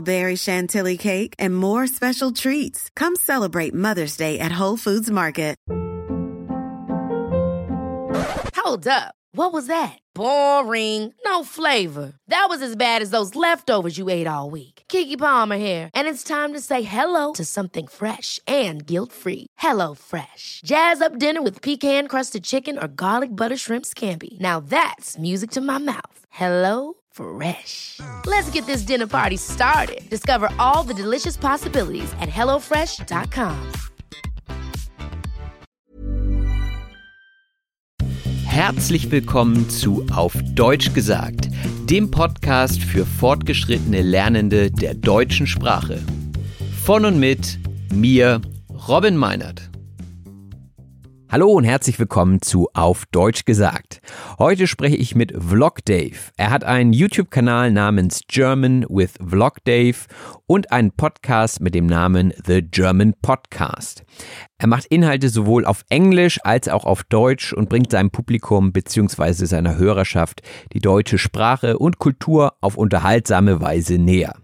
berry chantilly cake, and more special treats. Come celebrate Mother's Day at Whole Foods Market. Hold up. What was that? Boring. No flavor. That was as bad as those leftovers you ate all week. Kiki Palmer here, and it's time to say hello to something fresh and guilt-free. Hello Fresh. Jazz up dinner with pecan-crusted chicken or garlic butter shrimp scampi. Now that's music to my mouth. Hello Fresh. Let's get this dinner party started. Discover all the delicious possibilities at hellofresh.com. Herzlich willkommen zu Auf Deutsch gesagt, dem Podcast für fortgeschrittene Lernende der deutschen Sprache. Von und mit mir, Robin Meinert. Hallo und herzlich willkommen zu Auf Deutsch gesagt. Heute spreche ich mit Vlog Dave. Er hat einen YouTube-Kanal namens German with Vlog Dave und einen Podcast mit dem Namen The German Podcast. Er macht Inhalte sowohl auf Englisch als auch auf Deutsch und bringt seinem Publikum bzw. seiner Hörerschaft die deutsche Sprache und Kultur auf unterhaltsame Weise näher.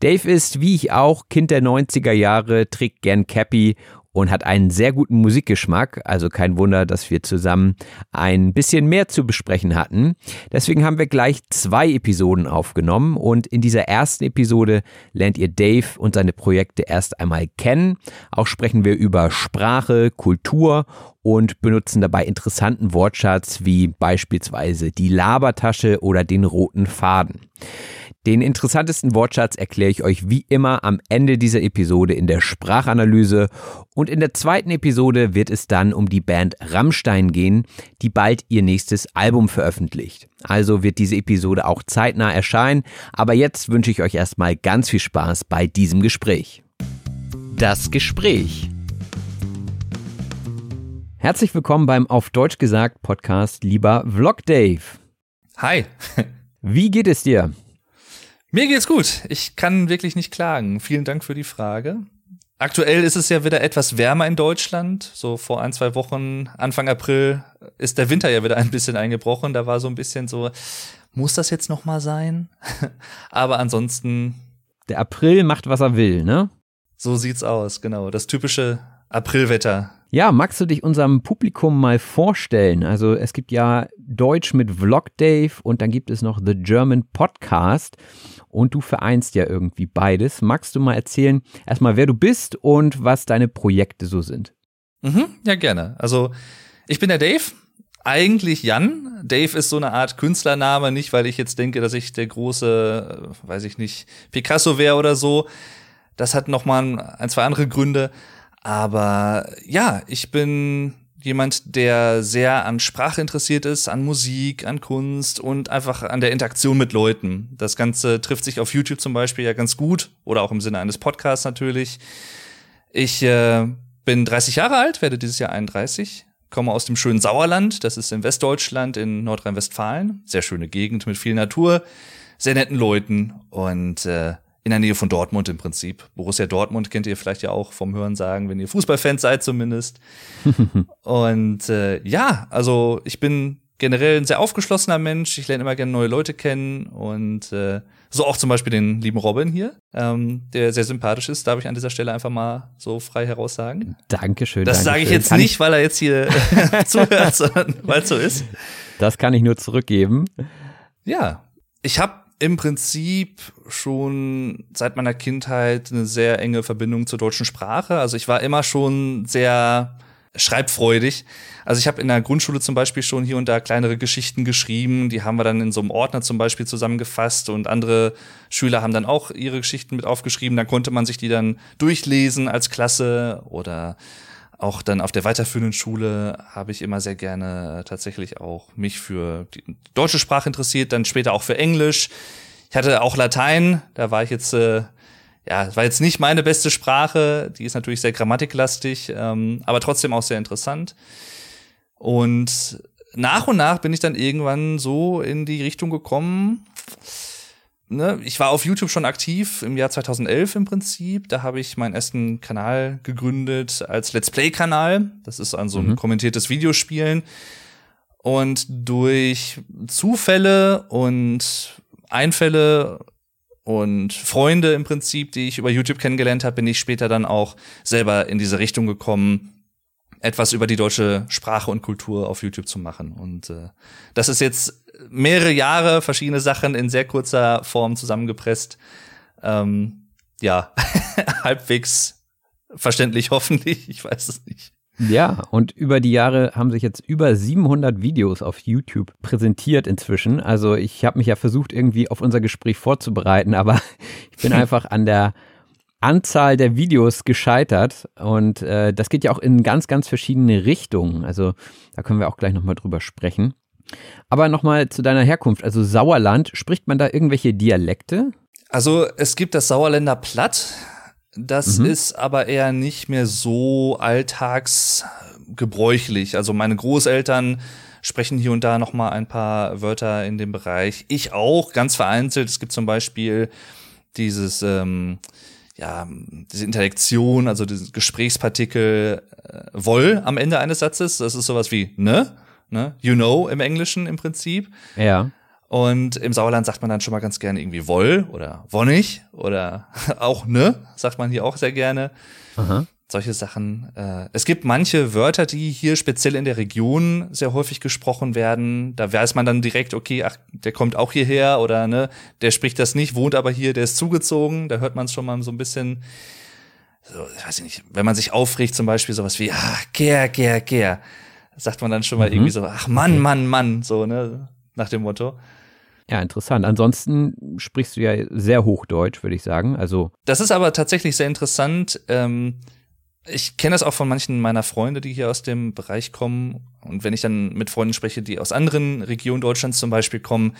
Dave ist, wie ich auch, Kind der 90er Jahre, trägt gern Cappy und hat einen sehr guten Musikgeschmack, also kein Wunder, dass wir zusammen ein bisschen mehr zu besprechen hatten. Deswegen haben wir gleich zwei Episoden aufgenommen und in dieser ersten Episode lernt ihr Dave und seine Projekte erst einmal kennen. Auch sprechen wir über Sprache, Kultur und benutzen dabei interessanten Wortschatz wie beispielsweise die Labertasche oder den roten Faden. Den interessantesten Wortschatz erkläre ich euch wie immer am Ende dieser Episode in der Sprachanalyse und in der zweiten Episode wird es dann um die Band Rammstein gehen, die bald ihr nächstes Album veröffentlicht. Also wird diese Episode auch zeitnah erscheinen, aber jetzt wünsche ich euch erstmal ganz viel Spaß bei diesem Gespräch. Das Gespräch. Herzlich willkommen beim Auf Deutsch gesagt Podcast, lieber Vlog Dave. Hi. Wie geht es dir? Mir geht's gut. Ich kann wirklich nicht klagen. Vielen Dank für die Frage. Aktuell ist es ja wieder etwas wärmer in Deutschland. So vor ein, zwei Wochen, Anfang April, ist der Winter ja wieder ein bisschen eingebrochen. Da war so ein bisschen so, muss das jetzt noch mal sein? Aber ansonsten. Der April macht, was er will, ne? So sieht's aus, genau. Das typische Aprilwetter. Ja, magst du dich unserem Publikum mal vorstellen? Also es gibt ja Deutsch mit Vlog Dave und dann gibt es noch The German Podcast und du vereinst ja irgendwie beides. Magst du mal erzählen, erstmal wer du bist und was deine Projekte so sind? Mhm, ja, gerne. Also ich bin der Dave, eigentlich Jan. Dave ist so eine Art Künstlername, nicht weil ich jetzt denke, dass ich der große, äh, weiß ich nicht, Picasso wäre oder so. Das hat noch mal ein, zwei andere Gründe. Aber ja, ich bin jemand, der sehr an Sprache interessiert ist, an Musik, an Kunst und einfach an der Interaktion mit Leuten. Das Ganze trifft sich auf YouTube zum Beispiel ja ganz gut oder auch im Sinne eines Podcasts natürlich. Ich äh, bin 30 Jahre alt, werde dieses Jahr 31, komme aus dem schönen Sauerland, das ist in Westdeutschland in Nordrhein-Westfalen. Sehr schöne Gegend mit viel Natur, sehr netten Leuten und äh, in der Nähe von Dortmund im Prinzip. Borussia Dortmund kennt ihr vielleicht ja auch vom Hören sagen, wenn ihr Fußballfans seid zumindest. und äh, ja, also ich bin generell ein sehr aufgeschlossener Mensch. Ich lerne immer gerne neue Leute kennen und äh, so auch zum Beispiel den lieben Robin hier, ähm, der sehr sympathisch ist. Darf ich an dieser Stelle einfach mal so frei heraus sagen? Dankeschön. Das sage ich jetzt kann nicht, weil er jetzt hier zuhört, sondern weil es so ist. Das kann ich nur zurückgeben. Ja, ich habe im Prinzip schon seit meiner Kindheit eine sehr enge Verbindung zur deutschen Sprache. Also ich war immer schon sehr schreibfreudig. Also ich habe in der Grundschule zum Beispiel schon hier und da kleinere Geschichten geschrieben, die haben wir dann in so einem Ordner zum Beispiel zusammengefasst und andere Schüler haben dann auch ihre Geschichten mit aufgeschrieben. Da konnte man sich die dann durchlesen als Klasse oder auch dann auf der weiterführenden Schule habe ich immer sehr gerne tatsächlich auch mich für die deutsche Sprache interessiert, dann später auch für Englisch. Ich hatte auch Latein, da war ich jetzt äh, ja, war jetzt nicht meine beste Sprache, die ist natürlich sehr grammatiklastig, ähm, aber trotzdem auch sehr interessant. Und nach und nach bin ich dann irgendwann so in die Richtung gekommen. Ne, ich war auf YouTube schon aktiv im Jahr 2011 im Prinzip. Da habe ich meinen ersten Kanal gegründet als Let's Play-Kanal. Das ist an so ein mhm. kommentiertes Videospielen. Und durch Zufälle und Einfälle und Freunde im Prinzip, die ich über YouTube kennengelernt habe, bin ich später dann auch selber in diese Richtung gekommen, etwas über die deutsche Sprache und Kultur auf YouTube zu machen. Und äh, das ist jetzt mehrere Jahre, verschiedene Sachen in sehr kurzer Form zusammengepresst. Ähm, ja, halbwegs verständlich hoffentlich, ich weiß es nicht. Ja, und über die Jahre haben sich jetzt über 700 Videos auf YouTube präsentiert inzwischen. Also ich habe mich ja versucht, irgendwie auf unser Gespräch vorzubereiten, aber ich bin einfach an der Anzahl der Videos gescheitert. Und äh, das geht ja auch in ganz, ganz verschiedene Richtungen. Also da können wir auch gleich nochmal drüber sprechen. Aber nochmal zu deiner Herkunft. Also Sauerland, spricht man da irgendwelche Dialekte? Also es gibt das Sauerländer Platt. Das mhm. ist aber eher nicht mehr so alltagsgebräuchlich. Also meine Großeltern sprechen hier und da noch mal ein paar Wörter in dem Bereich. Ich auch, ganz vereinzelt. Es gibt zum Beispiel dieses, ähm, ja, diese Interaktion, also dieses Gesprächspartikel äh, woll am Ende eines Satzes. Das ist sowas wie ne, ne, you know im Englischen im Prinzip. Ja. Und im Sauerland sagt man dann schon mal ganz gerne irgendwie woll oder wonnig oder auch ne, sagt man hier auch sehr gerne. Aha. Solche Sachen. Äh, es gibt manche Wörter, die hier speziell in der Region sehr häufig gesprochen werden. Da weiß man dann direkt, okay, ach, der kommt auch hierher oder ne, der spricht das nicht, wohnt aber hier, der ist zugezogen. Da hört man es schon mal so ein bisschen, so, ich weiß nicht, wenn man sich aufregt, zum Beispiel sowas wie, ah, ger, ger, ger, sagt man dann schon mal mhm. irgendwie so, ach Mann, Mann, Mann, so, ne, nach dem Motto. Ja, interessant. Ansonsten sprichst du ja sehr Hochdeutsch, würde ich sagen. Also das ist aber tatsächlich sehr interessant. Ähm, ich kenne das auch von manchen meiner Freunde, die hier aus dem Bereich kommen. Und wenn ich dann mit Freunden spreche, die aus anderen Regionen Deutschlands zum Beispiel kommen,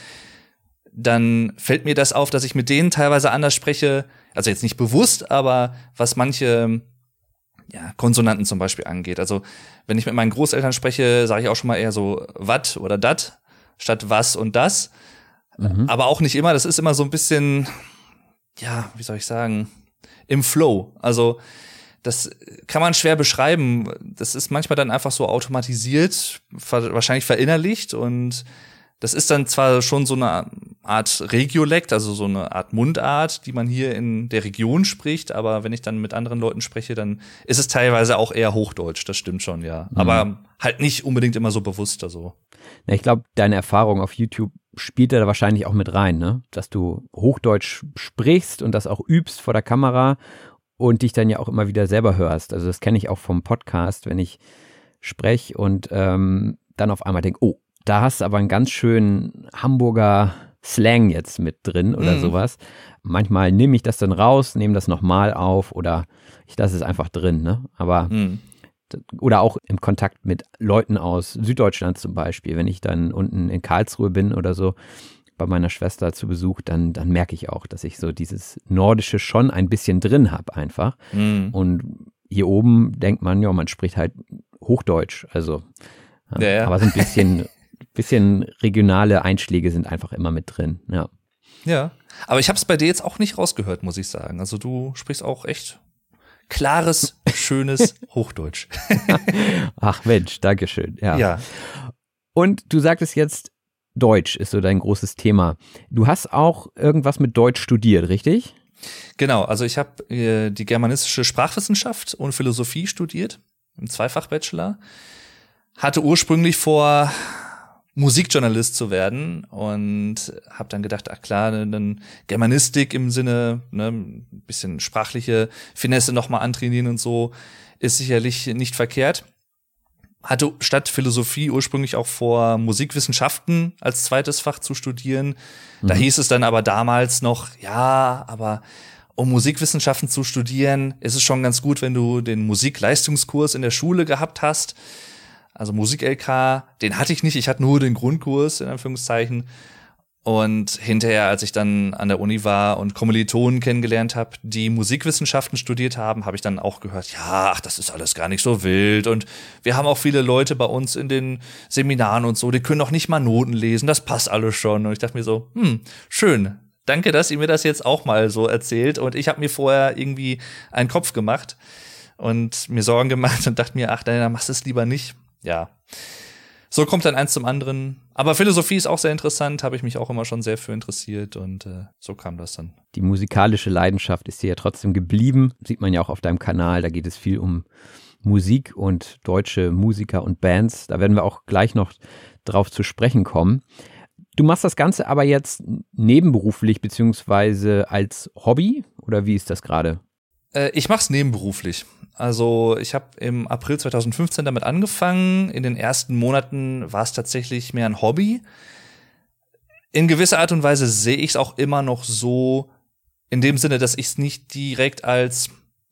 dann fällt mir das auf, dass ich mit denen teilweise anders spreche. Also jetzt nicht bewusst, aber was manche ja, Konsonanten zum Beispiel angeht. Also wenn ich mit meinen Großeltern spreche, sage ich auch schon mal eher so wat oder dat statt was und das. Mhm. Aber auch nicht immer. Das ist immer so ein bisschen, ja, wie soll ich sagen, im Flow. Also das kann man schwer beschreiben. Das ist manchmal dann einfach so automatisiert, wahrscheinlich verinnerlicht und das ist dann zwar schon so eine Art Regiolekt, also so eine Art Mundart, die man hier in der Region spricht, aber wenn ich dann mit anderen Leuten spreche, dann ist es teilweise auch eher Hochdeutsch, das stimmt schon, ja. Mhm. Aber halt nicht unbedingt immer so bewusst, also. Ja, ich glaube, deine Erfahrung auf YouTube spielt da wahrscheinlich auch mit rein, ne? Dass du Hochdeutsch sprichst und das auch übst vor der Kamera und dich dann ja auch immer wieder selber hörst. Also das kenne ich auch vom Podcast, wenn ich spreche und ähm, dann auf einmal denke, oh, da hast du aber einen ganz schönen Hamburger Slang jetzt mit drin oder mhm. sowas. Manchmal nehme ich das dann raus, nehme das nochmal auf oder ich lasse es einfach drin, ne? Aber mhm oder auch im Kontakt mit Leuten aus Süddeutschland zum Beispiel, wenn ich dann unten in Karlsruhe bin oder so bei meiner Schwester zu Besuch, dann, dann merke ich auch, dass ich so dieses Nordische schon ein bisschen drin habe einfach. Mhm. Und hier oben denkt man, ja, man spricht halt Hochdeutsch, also ja, ja. aber so ein bisschen, bisschen regionale Einschläge sind einfach immer mit drin, ja. Ja, aber ich habe es bei dir jetzt auch nicht rausgehört, muss ich sagen. Also du sprichst auch echt klares, schönes Hochdeutsch. Ach Mensch, Dankeschön. Ja. ja. Und du sagtest jetzt, Deutsch ist so dein großes Thema. Du hast auch irgendwas mit Deutsch studiert, richtig? Genau, also ich habe äh, die germanistische Sprachwissenschaft und Philosophie studiert, im Zweifach-Bachelor. Hatte ursprünglich vor, Musikjournalist zu werden und habe dann gedacht, ach klar, ne, dann Germanistik im Sinne, ne, bisschen sprachliche Finesse nochmal antrainieren und so ist sicherlich nicht verkehrt. Hatte statt Philosophie ursprünglich auch vor, Musikwissenschaften als zweites Fach zu studieren. Da mhm. hieß es dann aber damals noch, ja, aber um Musikwissenschaften zu studieren, ist es schon ganz gut, wenn du den Musikleistungskurs in der Schule gehabt hast. Also Musik-LK, den hatte ich nicht, ich hatte nur den Grundkurs, in Anführungszeichen. Und hinterher, als ich dann an der Uni war und Kommilitonen kennengelernt habe, die Musikwissenschaften studiert haben, habe ich dann auch gehört, ja, ach, das ist alles gar nicht so wild. Und wir haben auch viele Leute bei uns in den Seminaren und so, die können auch nicht mal Noten lesen, das passt alles schon. Und ich dachte mir so, hm, schön. Danke, dass ihr mir das jetzt auch mal so erzählt. Und ich habe mir vorher irgendwie einen Kopf gemacht und mir Sorgen gemacht und dachte mir, ach, dann machst du es lieber nicht. Ja so kommt dann eins zum anderen. Aber Philosophie ist auch sehr interessant, habe ich mich auch immer schon sehr für interessiert und äh, so kam das dann. Die musikalische Leidenschaft ist dir ja trotzdem geblieben, sieht man ja auch auf deinem Kanal, da geht es viel um Musik und deutsche Musiker und Bands. Da werden wir auch gleich noch drauf zu sprechen kommen. Du machst das Ganze aber jetzt nebenberuflich beziehungsweise als Hobby oder wie ist das gerade? Äh, ich mache es nebenberuflich. Also ich habe im April 2015 damit angefangen. In den ersten Monaten war es tatsächlich mehr ein Hobby. In gewisser Art und Weise sehe ich es auch immer noch so, in dem Sinne, dass ich es nicht direkt als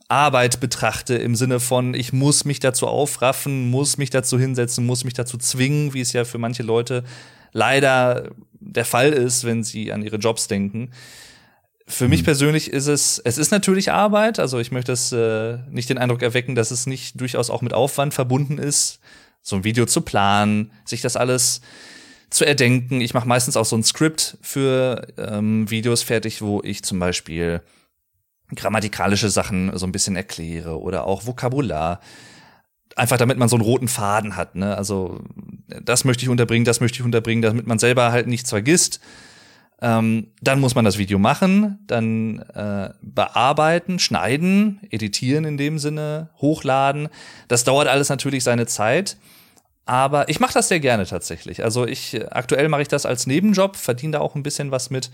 Arbeit betrachte, im Sinne von, ich muss mich dazu aufraffen, muss mich dazu hinsetzen, muss mich dazu zwingen, wie es ja für manche Leute leider der Fall ist, wenn sie an ihre Jobs denken. Für mich hm. persönlich ist es, es ist natürlich Arbeit, also ich möchte es äh, nicht den Eindruck erwecken, dass es nicht durchaus auch mit Aufwand verbunden ist, so ein Video zu planen, sich das alles zu erdenken. Ich mache meistens auch so ein Skript für ähm, Videos fertig, wo ich zum Beispiel grammatikalische Sachen so ein bisschen erkläre oder auch Vokabular. Einfach damit man so einen roten Faden hat, ne? Also das möchte ich unterbringen, das möchte ich unterbringen, damit man selber halt nichts vergisst ähm, dann muss man das Video machen, dann äh, bearbeiten, schneiden, editieren in dem Sinne, hochladen. Das dauert alles natürlich seine Zeit. Aber ich mache das sehr gerne tatsächlich. Also ich aktuell mache ich das als Nebenjob, verdiene da auch ein bisschen was mit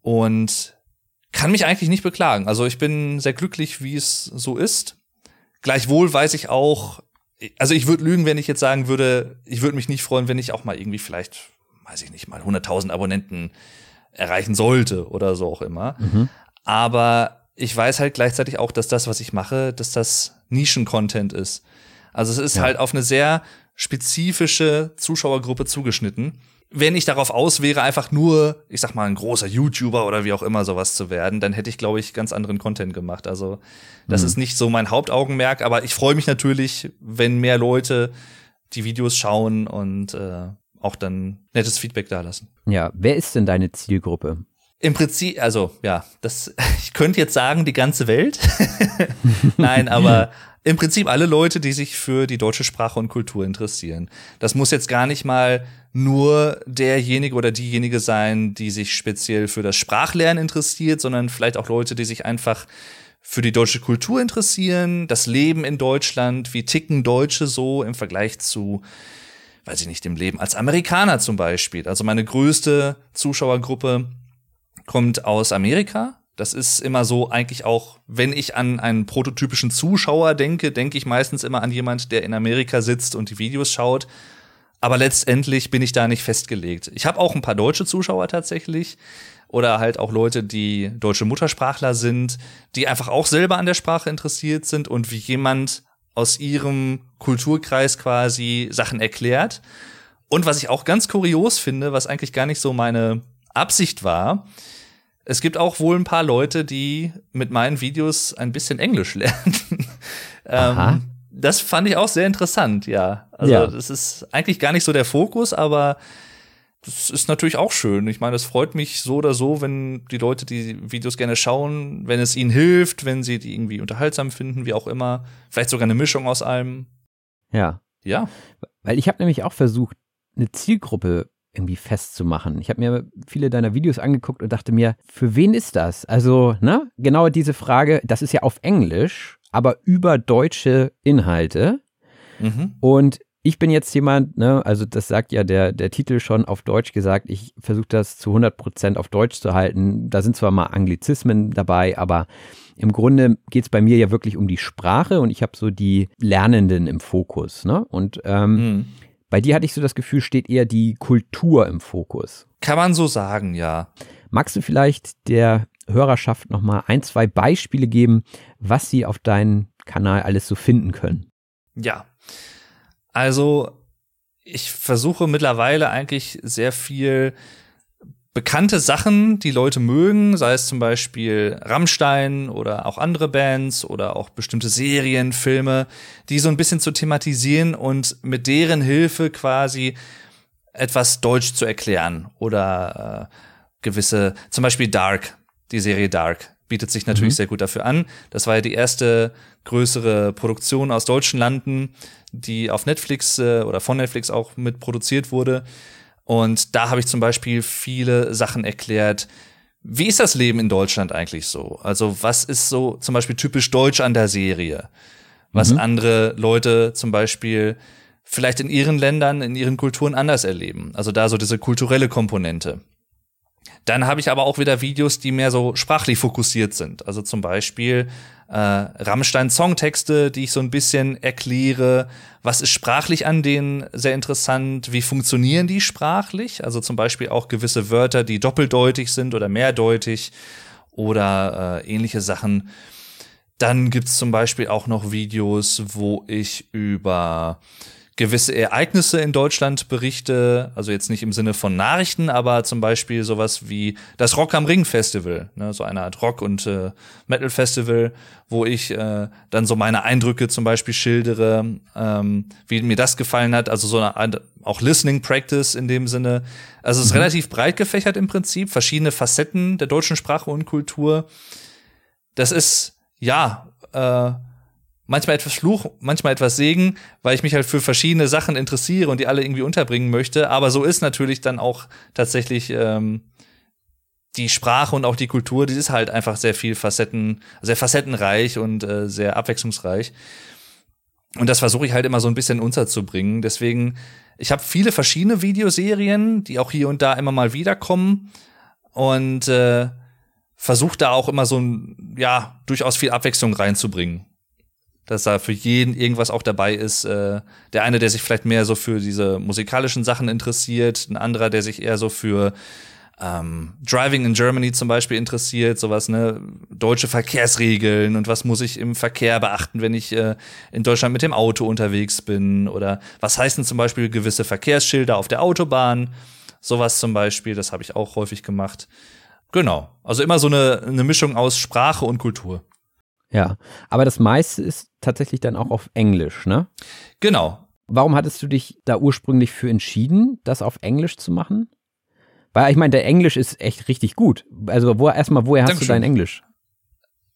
und kann mich eigentlich nicht beklagen. Also ich bin sehr glücklich, wie es so ist. Gleichwohl weiß ich auch, also ich würde lügen, wenn ich jetzt sagen würde, ich würde mich nicht freuen, wenn ich auch mal irgendwie vielleicht weiß ich nicht mal, 100.000 Abonnenten erreichen sollte oder so auch immer. Mhm. Aber ich weiß halt gleichzeitig auch, dass das, was ich mache, dass das Nischen-Content ist. Also es ist ja. halt auf eine sehr spezifische Zuschauergruppe zugeschnitten. Wenn ich darauf aus wäre, einfach nur, ich sag mal, ein großer YouTuber oder wie auch immer sowas zu werden, dann hätte ich, glaube ich, ganz anderen Content gemacht. Also das mhm. ist nicht so mein Hauptaugenmerk, aber ich freue mich natürlich, wenn mehr Leute die Videos schauen und äh, auch dann nettes Feedback da lassen. Ja, wer ist denn deine Zielgruppe? Im Prinzip, also ja, das, ich könnte jetzt sagen, die ganze Welt. Nein, aber im Prinzip alle Leute, die sich für die deutsche Sprache und Kultur interessieren. Das muss jetzt gar nicht mal nur derjenige oder diejenige sein, die sich speziell für das Sprachlernen interessiert, sondern vielleicht auch Leute, die sich einfach für die deutsche Kultur interessieren, das Leben in Deutschland, wie ticken Deutsche so im Vergleich zu weiß ich nicht, im Leben als Amerikaner zum Beispiel. Also meine größte Zuschauergruppe kommt aus Amerika. Das ist immer so eigentlich auch, wenn ich an einen prototypischen Zuschauer denke, denke ich meistens immer an jemand, der in Amerika sitzt und die Videos schaut. Aber letztendlich bin ich da nicht festgelegt. Ich habe auch ein paar deutsche Zuschauer tatsächlich oder halt auch Leute, die deutsche Muttersprachler sind, die einfach auch selber an der Sprache interessiert sind und wie jemand aus ihrem Kulturkreis quasi Sachen erklärt. Und was ich auch ganz kurios finde, was eigentlich gar nicht so meine Absicht war, es gibt auch wohl ein paar Leute, die mit meinen Videos ein bisschen Englisch lernen. ähm, das fand ich auch sehr interessant, ja. Also ja. das ist eigentlich gar nicht so der Fokus, aber das ist natürlich auch schön. Ich meine, es freut mich so oder so, wenn die Leute die Videos gerne schauen, wenn es ihnen hilft, wenn sie die irgendwie unterhaltsam finden, wie auch immer. Vielleicht sogar eine Mischung aus allem. Ja. Ja. Weil ich habe nämlich auch versucht, eine Zielgruppe irgendwie festzumachen. Ich habe mir viele deiner Videos angeguckt und dachte mir, für wen ist das? Also, ne, genau diese Frage, das ist ja auf Englisch, aber über deutsche Inhalte. Mhm. Und ich bin jetzt jemand, ne, also das sagt ja der, der Titel schon auf Deutsch gesagt, ich versuche das zu 100 Prozent auf Deutsch zu halten. Da sind zwar mal Anglizismen dabei, aber im Grunde geht es bei mir ja wirklich um die Sprache und ich habe so die Lernenden im Fokus. Ne? Und ähm, mhm. bei dir hatte ich so das Gefühl, steht eher die Kultur im Fokus. Kann man so sagen, ja. Magst du vielleicht der Hörerschaft nochmal ein, zwei Beispiele geben, was sie auf deinem Kanal alles so finden können? Ja. Also, ich versuche mittlerweile eigentlich sehr viel bekannte Sachen, die Leute mögen, sei es zum Beispiel Rammstein oder auch andere Bands oder auch bestimmte Serien, Filme, die so ein bisschen zu thematisieren und mit deren Hilfe quasi etwas Deutsch zu erklären oder äh, gewisse, zum Beispiel Dark, die Serie Dark bietet sich natürlich mhm. sehr gut dafür an. Das war ja die erste größere Produktion aus deutschen Landen, die auf Netflix äh, oder von Netflix auch mit produziert wurde. Und da habe ich zum Beispiel viele Sachen erklärt. Wie ist das Leben in Deutschland eigentlich so? Also was ist so zum Beispiel typisch deutsch an der Serie? Was mhm. andere Leute zum Beispiel vielleicht in ihren Ländern, in ihren Kulturen anders erleben. Also da so diese kulturelle Komponente. Dann habe ich aber auch wieder Videos, die mehr so sprachlich fokussiert sind. Also zum Beispiel äh, Rammstein-Songtexte, die ich so ein bisschen erkläre. Was ist sprachlich an denen sehr interessant? Wie funktionieren die sprachlich? Also zum Beispiel auch gewisse Wörter, die doppeldeutig sind oder mehrdeutig oder äh, ähnliche Sachen. Dann gibt's zum Beispiel auch noch Videos, wo ich über gewisse Ereignisse in Deutschland berichte, also jetzt nicht im Sinne von Nachrichten, aber zum Beispiel sowas wie das Rock am Ring Festival, ne, so eine Art Rock- und äh, Metal Festival, wo ich äh, dann so meine Eindrücke zum Beispiel schildere, ähm, wie mir das gefallen hat, also so eine Art auch Listening Practice in dem Sinne. Also es ist mhm. relativ breit gefächert im Prinzip, verschiedene Facetten der deutschen Sprache und Kultur. Das ist ja äh, manchmal etwas Fluch, manchmal etwas Segen, weil ich mich halt für verschiedene Sachen interessiere und die alle irgendwie unterbringen möchte. Aber so ist natürlich dann auch tatsächlich ähm, die Sprache und auch die Kultur, die ist halt einfach sehr viel Facetten, sehr facettenreich und äh, sehr abwechslungsreich. Und das versuche ich halt immer so ein bisschen unterzubringen. Deswegen, ich habe viele verschiedene Videoserien, die auch hier und da immer mal wiederkommen. Und äh, versuche da auch immer so ein, ja, durchaus viel Abwechslung reinzubringen dass da für jeden irgendwas auch dabei ist. Äh, der eine, der sich vielleicht mehr so für diese musikalischen Sachen interessiert, ein anderer, der sich eher so für ähm, Driving in Germany zum Beispiel interessiert, sowas, ne, deutsche Verkehrsregeln und was muss ich im Verkehr beachten, wenn ich äh, in Deutschland mit dem Auto unterwegs bin oder was heißen zum Beispiel gewisse Verkehrsschilder auf der Autobahn, sowas zum Beispiel, das habe ich auch häufig gemacht. Genau, also immer so eine, eine Mischung aus Sprache und Kultur. Ja, aber das meiste ist tatsächlich dann auch auf Englisch, ne? Genau. Warum hattest du dich da ursprünglich für entschieden, das auf Englisch zu machen? Weil ich meine, der Englisch ist echt richtig gut. Also wo erstmal, woher hast Dankeschön. du dein Englisch?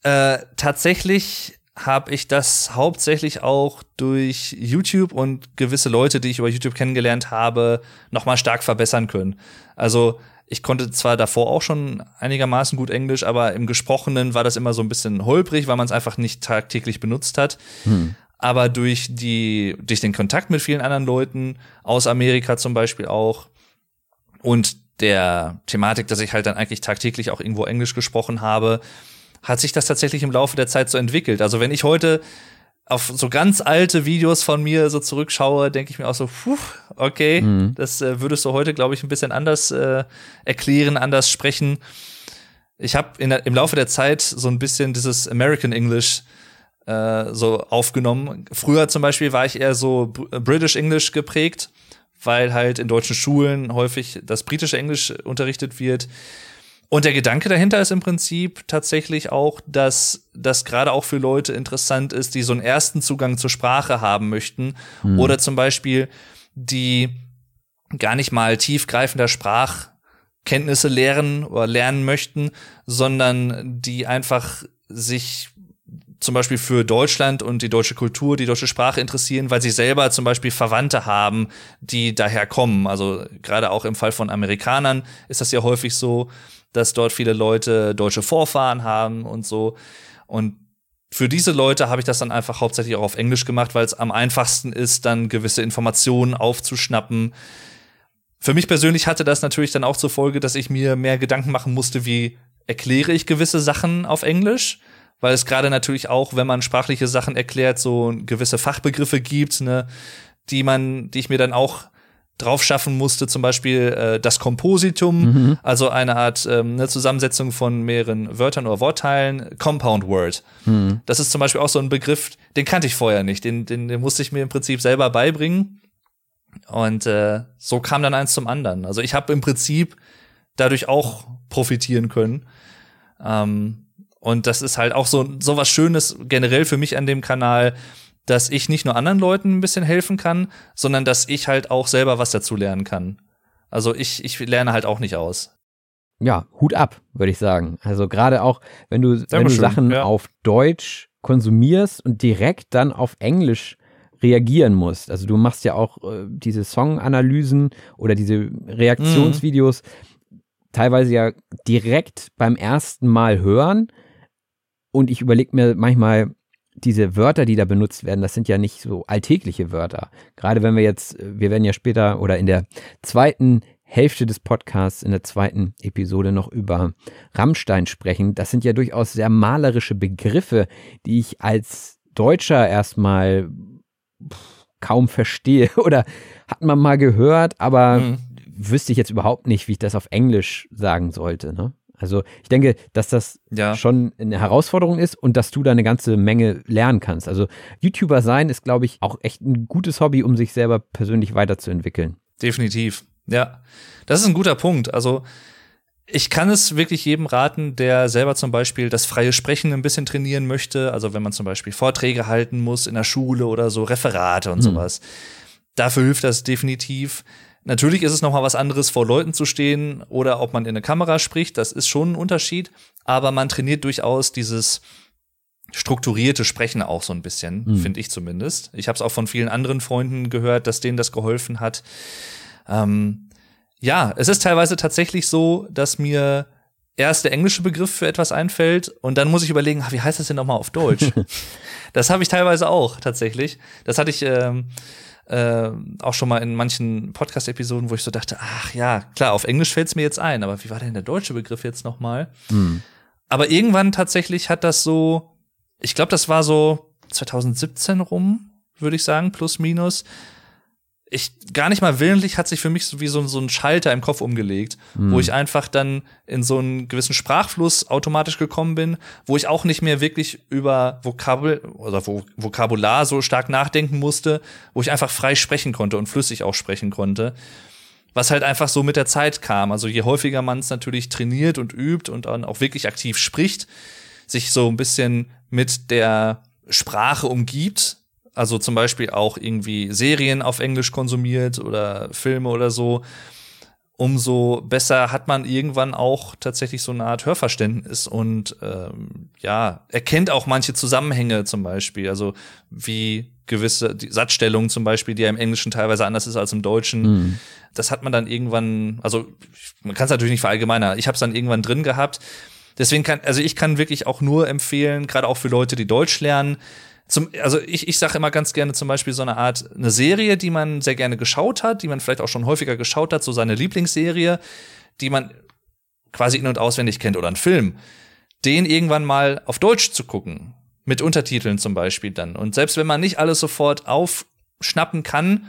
Äh, tatsächlich habe ich das hauptsächlich auch durch YouTube und gewisse Leute, die ich über YouTube kennengelernt habe, nochmal stark verbessern können. Also ich konnte zwar davor auch schon einigermaßen gut Englisch, aber im Gesprochenen war das immer so ein bisschen holprig, weil man es einfach nicht tagtäglich benutzt hat. Hm. Aber durch die, durch den Kontakt mit vielen anderen Leuten aus Amerika zum Beispiel auch und der Thematik, dass ich halt dann eigentlich tagtäglich auch irgendwo Englisch gesprochen habe, hat sich das tatsächlich im Laufe der Zeit so entwickelt. Also wenn ich heute auf so ganz alte Videos von mir so zurückschaue, denke ich mir auch so, puh, okay, mhm. das äh, würdest du heute, glaube ich, ein bisschen anders äh, erklären, anders sprechen. Ich habe im Laufe der Zeit so ein bisschen dieses American English äh, so aufgenommen. Früher zum Beispiel war ich eher so British English geprägt, weil halt in deutschen Schulen häufig das britische Englisch unterrichtet wird. Und der Gedanke dahinter ist im Prinzip tatsächlich auch, dass das gerade auch für Leute interessant ist, die so einen ersten Zugang zur Sprache haben möchten hm. oder zum Beispiel die gar nicht mal tiefgreifender Sprachkenntnisse lehren oder lernen möchten, sondern die einfach sich zum Beispiel für Deutschland und die deutsche Kultur, die deutsche Sprache interessieren, weil sie selber zum Beispiel Verwandte haben, die daher kommen. Also gerade auch im Fall von Amerikanern ist das ja häufig so, dass dort viele Leute deutsche Vorfahren haben und so. Und für diese Leute habe ich das dann einfach hauptsächlich auch auf Englisch gemacht, weil es am einfachsten ist, dann gewisse Informationen aufzuschnappen. Für mich persönlich hatte das natürlich dann auch zur Folge, dass ich mir mehr Gedanken machen musste, wie erkläre ich gewisse Sachen auf Englisch, weil es gerade natürlich auch, wenn man sprachliche Sachen erklärt, so gewisse Fachbegriffe gibt, ne, die man, die ich mir dann auch drauf schaffen musste, zum Beispiel äh, das Kompositum, mhm. also eine Art ähm, eine Zusammensetzung von mehreren Wörtern oder Wortteilen, Compound Word. Mhm. Das ist zum Beispiel auch so ein Begriff, den kannte ich vorher nicht, den, den, den musste ich mir im Prinzip selber beibringen. Und äh, so kam dann eins zum anderen. Also ich habe im Prinzip dadurch auch profitieren können. Ähm, und das ist halt auch so, so was Schönes generell für mich an dem Kanal, dass ich nicht nur anderen Leuten ein bisschen helfen kann, sondern dass ich halt auch selber was dazu lernen kann. Also ich, ich lerne halt auch nicht aus. Ja, Hut ab, würde ich sagen. Also gerade auch, wenn du, wenn du Sachen ja. auf Deutsch konsumierst und direkt dann auf Englisch reagieren musst. Also du machst ja auch äh, diese Songanalysen oder diese Reaktionsvideos mhm. teilweise ja direkt beim ersten Mal hören. Und ich überlege mir manchmal, diese Wörter, die da benutzt werden, das sind ja nicht so alltägliche Wörter. Gerade wenn wir jetzt, wir werden ja später oder in der zweiten Hälfte des Podcasts, in der zweiten Episode noch über Rammstein sprechen. Das sind ja durchaus sehr malerische Begriffe, die ich als Deutscher erstmal kaum verstehe oder hat man mal gehört, aber mhm. wüsste ich jetzt überhaupt nicht, wie ich das auf Englisch sagen sollte. Ne? Also ich denke, dass das ja. schon eine Herausforderung ist und dass du da eine ganze Menge lernen kannst. Also YouTuber sein ist, glaube ich, auch echt ein gutes Hobby, um sich selber persönlich weiterzuentwickeln. Definitiv. Ja, das ist ein guter Punkt. Also ich kann es wirklich jedem raten, der selber zum Beispiel das freie Sprechen ein bisschen trainieren möchte. Also wenn man zum Beispiel Vorträge halten muss in der Schule oder so, Referate und hm. sowas. Dafür hilft das definitiv. Natürlich ist es noch mal was anderes, vor Leuten zu stehen oder ob man in eine Kamera spricht. Das ist schon ein Unterschied. Aber man trainiert durchaus dieses strukturierte Sprechen auch so ein bisschen, mhm. finde ich zumindest. Ich habe es auch von vielen anderen Freunden gehört, dass denen das geholfen hat. Ähm, ja, es ist teilweise tatsächlich so, dass mir erst der englische Begriff für etwas einfällt und dann muss ich überlegen, ach, wie heißt das denn nochmal auf Deutsch? das habe ich teilweise auch tatsächlich. Das hatte ich ähm, äh, auch schon mal in manchen Podcast-Episoden, wo ich so dachte, ach ja, klar, auf Englisch fällt es mir jetzt ein, aber wie war denn der deutsche Begriff jetzt nochmal? Mhm. Aber irgendwann tatsächlich hat das so, ich glaube, das war so 2017 rum, würde ich sagen, plus minus ich gar nicht mal willentlich hat sich für mich so wie so, so ein Schalter im Kopf umgelegt, mhm. wo ich einfach dann in so einen gewissen Sprachfluss automatisch gekommen bin, wo ich auch nicht mehr wirklich über Vokabel oder Vokabular so stark nachdenken musste, wo ich einfach frei sprechen konnte und flüssig auch sprechen konnte. Was halt einfach so mit der Zeit kam. Also je häufiger man es natürlich trainiert und übt und dann auch wirklich aktiv spricht, sich so ein bisschen mit der Sprache umgibt, also zum Beispiel auch irgendwie Serien auf Englisch konsumiert oder Filme oder so, umso besser hat man irgendwann auch tatsächlich so eine Art Hörverständnis und ähm, ja, erkennt auch manche Zusammenhänge zum Beispiel, also wie gewisse Satzstellungen zum Beispiel, die ja im Englischen teilweise anders ist als im Deutschen. Mhm. Das hat man dann irgendwann, also man kann es natürlich nicht verallgemeinern. Ich habe es dann irgendwann drin gehabt. Deswegen kann, also ich kann wirklich auch nur empfehlen, gerade auch für Leute, die Deutsch lernen, zum, also ich, ich sage immer ganz gerne zum Beispiel so eine Art, eine Serie, die man sehr gerne geschaut hat, die man vielleicht auch schon häufiger geschaut hat, so seine Lieblingsserie, die man quasi in- und auswendig kennt oder einen Film, den irgendwann mal auf Deutsch zu gucken, mit Untertiteln zum Beispiel dann. Und selbst wenn man nicht alles sofort aufschnappen kann,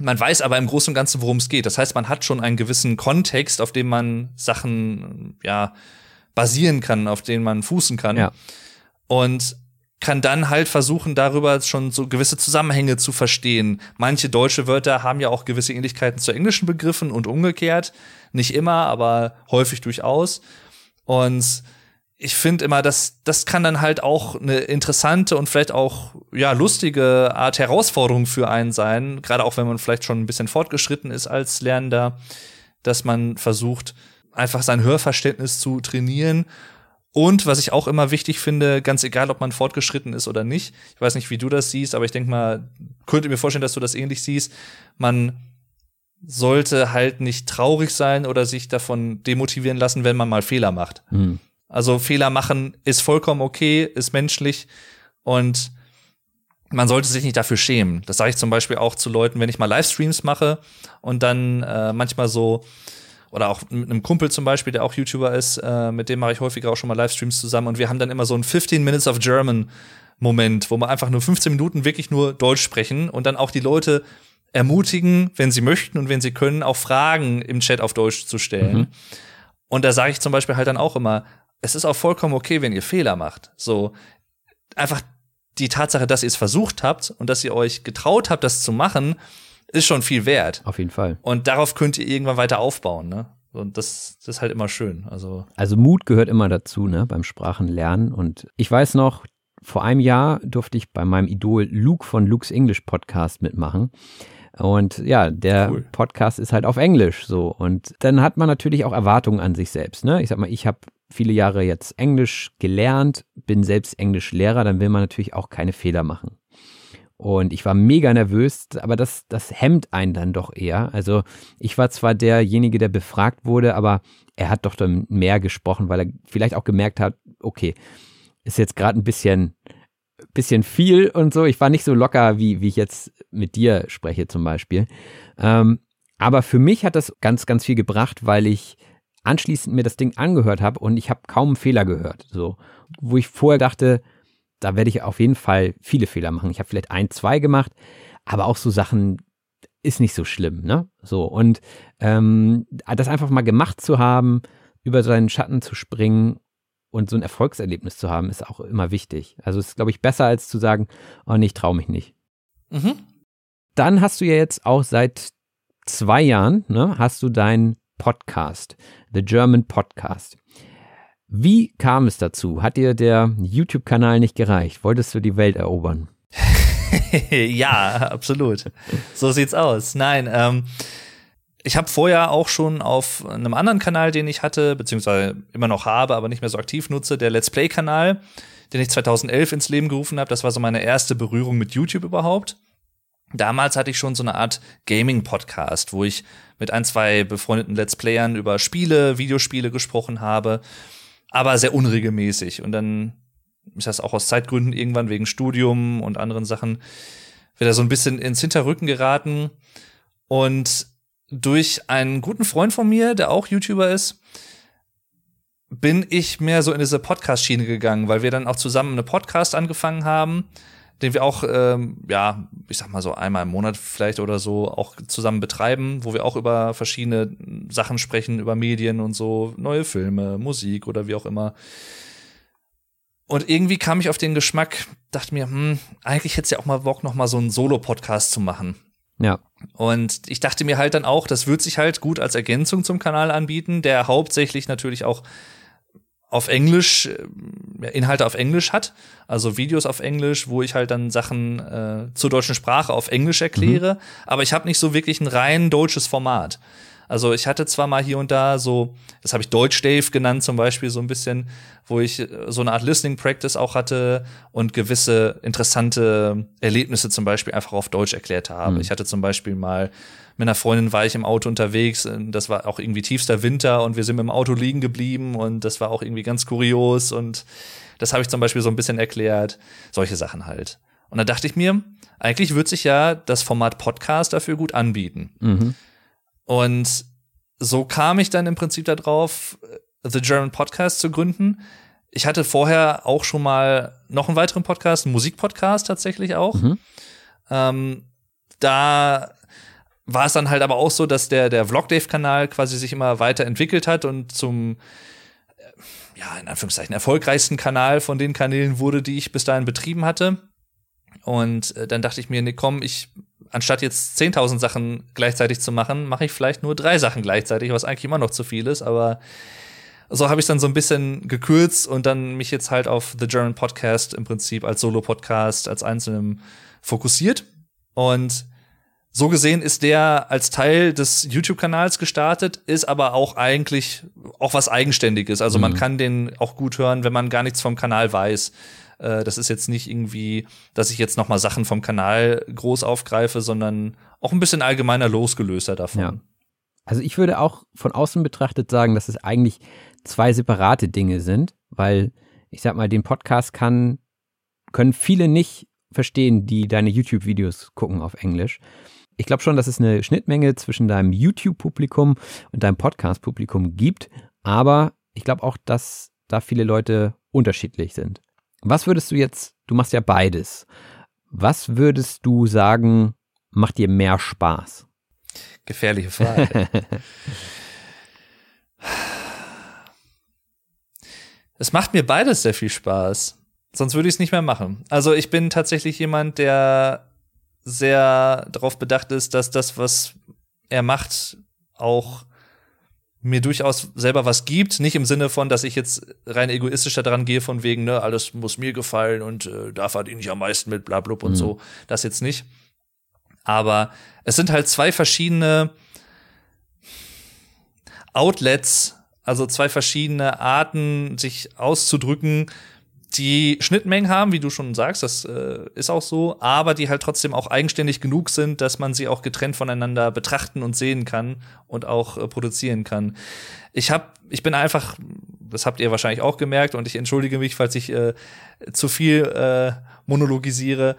man weiß aber im Großen und Ganzen, worum es geht. Das heißt, man hat schon einen gewissen Kontext, auf dem man Sachen, ja, basieren kann, auf den man fußen kann. Ja. Und kann dann halt versuchen, darüber schon so gewisse Zusammenhänge zu verstehen. Manche deutsche Wörter haben ja auch gewisse Ähnlichkeiten zu englischen Begriffen und umgekehrt. Nicht immer, aber häufig durchaus. Und ich finde immer, dass das kann dann halt auch eine interessante und vielleicht auch ja lustige Art Herausforderung für einen sein, gerade auch wenn man vielleicht schon ein bisschen fortgeschritten ist als Lernender, dass man versucht einfach sein Hörverständnis zu trainieren und was ich auch immer wichtig finde, ganz egal, ob man fortgeschritten ist oder nicht, ich weiß nicht, wie du das siehst, aber ich denke mal, könnte mir vorstellen, dass du das ähnlich siehst, man sollte halt nicht traurig sein oder sich davon demotivieren lassen, wenn man mal Fehler macht. Mhm. Also Fehler machen ist vollkommen okay, ist menschlich und man sollte sich nicht dafür schämen. Das sage ich zum Beispiel auch zu Leuten, wenn ich mal Livestreams mache und dann äh, manchmal so oder auch mit einem Kumpel zum Beispiel, der auch YouTuber ist, äh, mit dem mache ich häufiger auch schon mal Livestreams zusammen und wir haben dann immer so ein 15 Minutes of German Moment, wo wir einfach nur 15 Minuten wirklich nur Deutsch sprechen und dann auch die Leute ermutigen, wenn sie möchten und wenn sie können, auch Fragen im Chat auf Deutsch zu stellen. Mhm. Und da sage ich zum Beispiel halt dann auch immer, es ist auch vollkommen okay, wenn ihr Fehler macht. So einfach die Tatsache, dass ihr es versucht habt und dass ihr euch getraut habt, das zu machen, ist schon viel wert. Auf jeden Fall. Und darauf könnt ihr irgendwann weiter aufbauen, ne? Und das, das ist halt immer schön. Also, also Mut gehört immer dazu, ne, beim Sprachenlernen. Und ich weiß noch, vor einem Jahr durfte ich bei meinem Idol Luke von Luke's English Podcast mitmachen. Und ja, der cool. Podcast ist halt auf Englisch so. Und dann hat man natürlich auch Erwartungen an sich selbst. Ne? Ich sag mal, ich habe viele Jahre jetzt Englisch gelernt, bin selbst Englischlehrer, dann will man natürlich auch keine Fehler machen. Und ich war mega nervös, aber das, das hemmt einen dann doch eher. Also ich war zwar derjenige, der befragt wurde, aber er hat doch dann mehr gesprochen, weil er vielleicht auch gemerkt hat, okay, ist jetzt gerade ein bisschen, bisschen viel und so. Ich war nicht so locker, wie, wie ich jetzt mit dir spreche zum Beispiel. Ähm, aber für mich hat das ganz, ganz viel gebracht, weil ich anschließend mir das Ding angehört habe und ich habe kaum einen Fehler gehört. So, wo ich vorher dachte, da werde ich auf jeden Fall viele Fehler machen. Ich habe vielleicht ein, zwei gemacht, aber auch so Sachen ist nicht so schlimm, ne? So und ähm, das einfach mal gemacht zu haben, über seinen Schatten zu springen und so ein Erfolgserlebnis zu haben, ist auch immer wichtig. Also ist, glaube ich, besser als zu sagen, oh nee, ich traue mich nicht. Mhm. Dann hast du ja jetzt auch seit zwei Jahren, ne, hast du deinen Podcast, The German Podcast. Wie kam es dazu? Hat dir der YouTube-Kanal nicht gereicht? Wolltest du die Welt erobern? ja, absolut. So sieht's aus. Nein, ähm, ich habe vorher auch schon auf einem anderen Kanal, den ich hatte, beziehungsweise immer noch habe, aber nicht mehr so aktiv nutze, der Let's Play-Kanal, den ich 2011 ins Leben gerufen habe. Das war so meine erste Berührung mit YouTube überhaupt. Damals hatte ich schon so eine Art Gaming-Podcast, wo ich mit ein, zwei befreundeten Let's Playern über Spiele, Videospiele gesprochen habe aber sehr unregelmäßig. Und dann ist das auch aus Zeitgründen irgendwann wegen Studium und anderen Sachen wieder so ein bisschen ins Hinterrücken geraten. Und durch einen guten Freund von mir, der auch YouTuber ist, bin ich mehr so in diese Podcast-Schiene gegangen, weil wir dann auch zusammen eine Podcast angefangen haben den wir auch, ähm, ja, ich sag mal so einmal im Monat vielleicht oder so auch zusammen betreiben, wo wir auch über verschiedene Sachen sprechen, über Medien und so, neue Filme, Musik oder wie auch immer. Und irgendwie kam ich auf den Geschmack, dachte mir, hm, eigentlich hätte es ja auch mal Bock, noch mal so einen Solo-Podcast zu machen. Ja. Und ich dachte mir halt dann auch, das wird sich halt gut als Ergänzung zum Kanal anbieten, der hauptsächlich natürlich auch auf Englisch, äh, Inhalte auf Englisch hat, also Videos auf Englisch, wo ich halt dann Sachen äh, zur deutschen Sprache auf Englisch erkläre, mhm. aber ich habe nicht so wirklich ein rein deutsches Format. Also ich hatte zwar mal hier und da so, das habe ich Deutsch Dave genannt zum Beispiel so ein bisschen, wo ich äh, so eine Art Listening Practice auch hatte und gewisse interessante Erlebnisse zum Beispiel einfach auf Deutsch erklärt habe. Mhm. Ich hatte zum Beispiel mal mit einer Freundin war ich im Auto unterwegs. Das war auch irgendwie tiefster Winter und wir sind im Auto liegen geblieben und das war auch irgendwie ganz kurios und das habe ich zum Beispiel so ein bisschen erklärt. Solche Sachen halt. Und da dachte ich mir, eigentlich wird sich ja das Format Podcast dafür gut anbieten. Mhm. Und so kam ich dann im Prinzip darauf, The German Podcast zu gründen. Ich hatte vorher auch schon mal noch einen weiteren Podcast, einen Musikpodcast tatsächlich auch. Mhm. Ähm, da war es dann halt aber auch so, dass der, der Vlogdave-Kanal quasi sich immer weiterentwickelt hat und zum, äh, ja, in Anführungszeichen, erfolgreichsten Kanal von den Kanälen wurde, die ich bis dahin betrieben hatte. Und äh, dann dachte ich mir, nee, komm, ich, anstatt jetzt 10.000 Sachen gleichzeitig zu machen, mache ich vielleicht nur drei Sachen gleichzeitig, was eigentlich immer noch zu viel ist, aber so habe ich dann so ein bisschen gekürzt und dann mich jetzt halt auf The German Podcast im Prinzip als Solo-Podcast, als einzelnem fokussiert. Und so gesehen ist der als Teil des YouTube-Kanals gestartet, ist aber auch eigentlich auch was Eigenständiges. Also mhm. man kann den auch gut hören, wenn man gar nichts vom Kanal weiß. Äh, das ist jetzt nicht irgendwie, dass ich jetzt noch mal Sachen vom Kanal groß aufgreife, sondern auch ein bisschen allgemeiner losgelöster davon. Ja. Also ich würde auch von außen betrachtet sagen, dass es eigentlich zwei separate Dinge sind, weil ich sag mal, den Podcast kann, können viele nicht verstehen, die deine YouTube-Videos gucken auf Englisch. Ich glaube schon, dass es eine Schnittmenge zwischen deinem YouTube-Publikum und deinem Podcast-Publikum gibt, aber ich glaube auch, dass da viele Leute unterschiedlich sind. Was würdest du jetzt, du machst ja beides, was würdest du sagen, macht dir mehr Spaß? Gefährliche Frage. es macht mir beides sehr viel Spaß. Sonst würde ich es nicht mehr machen. Also ich bin tatsächlich jemand, der sehr darauf bedacht ist, dass das, was er macht, auch mir durchaus selber was gibt. Nicht im Sinne von, dass ich jetzt rein egoistisch daran gehe, von wegen, ne, alles muss mir gefallen und äh, da verdiene ich am meisten mit, bla, bla und mhm. so. Das jetzt nicht. Aber es sind halt zwei verschiedene Outlets, also zwei verschiedene Arten, sich auszudrücken, die Schnittmengen haben, wie du schon sagst, das äh, ist auch so, aber die halt trotzdem auch eigenständig genug sind, dass man sie auch getrennt voneinander betrachten und sehen kann und auch äh, produzieren kann. Ich hab, ich bin einfach, das habt ihr wahrscheinlich auch gemerkt und ich entschuldige mich, falls ich äh, zu viel äh, monologisiere.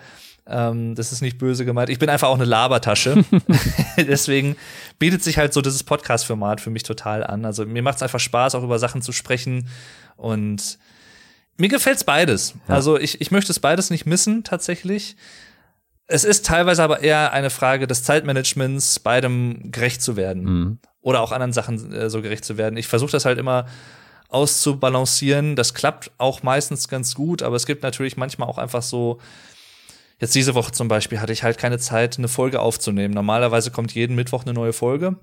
Ähm, das ist nicht böse gemeint. Ich bin einfach auch eine Labertasche. Deswegen bietet sich halt so dieses Podcast-Format für mich total an. Also mir macht es einfach Spaß, auch über Sachen zu sprechen und mir gefällt's beides. Ja. Also ich, ich möchte es beides nicht missen, tatsächlich. Es ist teilweise aber eher eine Frage des Zeitmanagements, beidem gerecht zu werden. Mhm. Oder auch anderen Sachen äh, so gerecht zu werden. Ich versuche das halt immer auszubalancieren. Das klappt auch meistens ganz gut, aber es gibt natürlich manchmal auch einfach so, jetzt diese Woche zum Beispiel hatte ich halt keine Zeit, eine Folge aufzunehmen. Normalerweise kommt jeden Mittwoch eine neue Folge.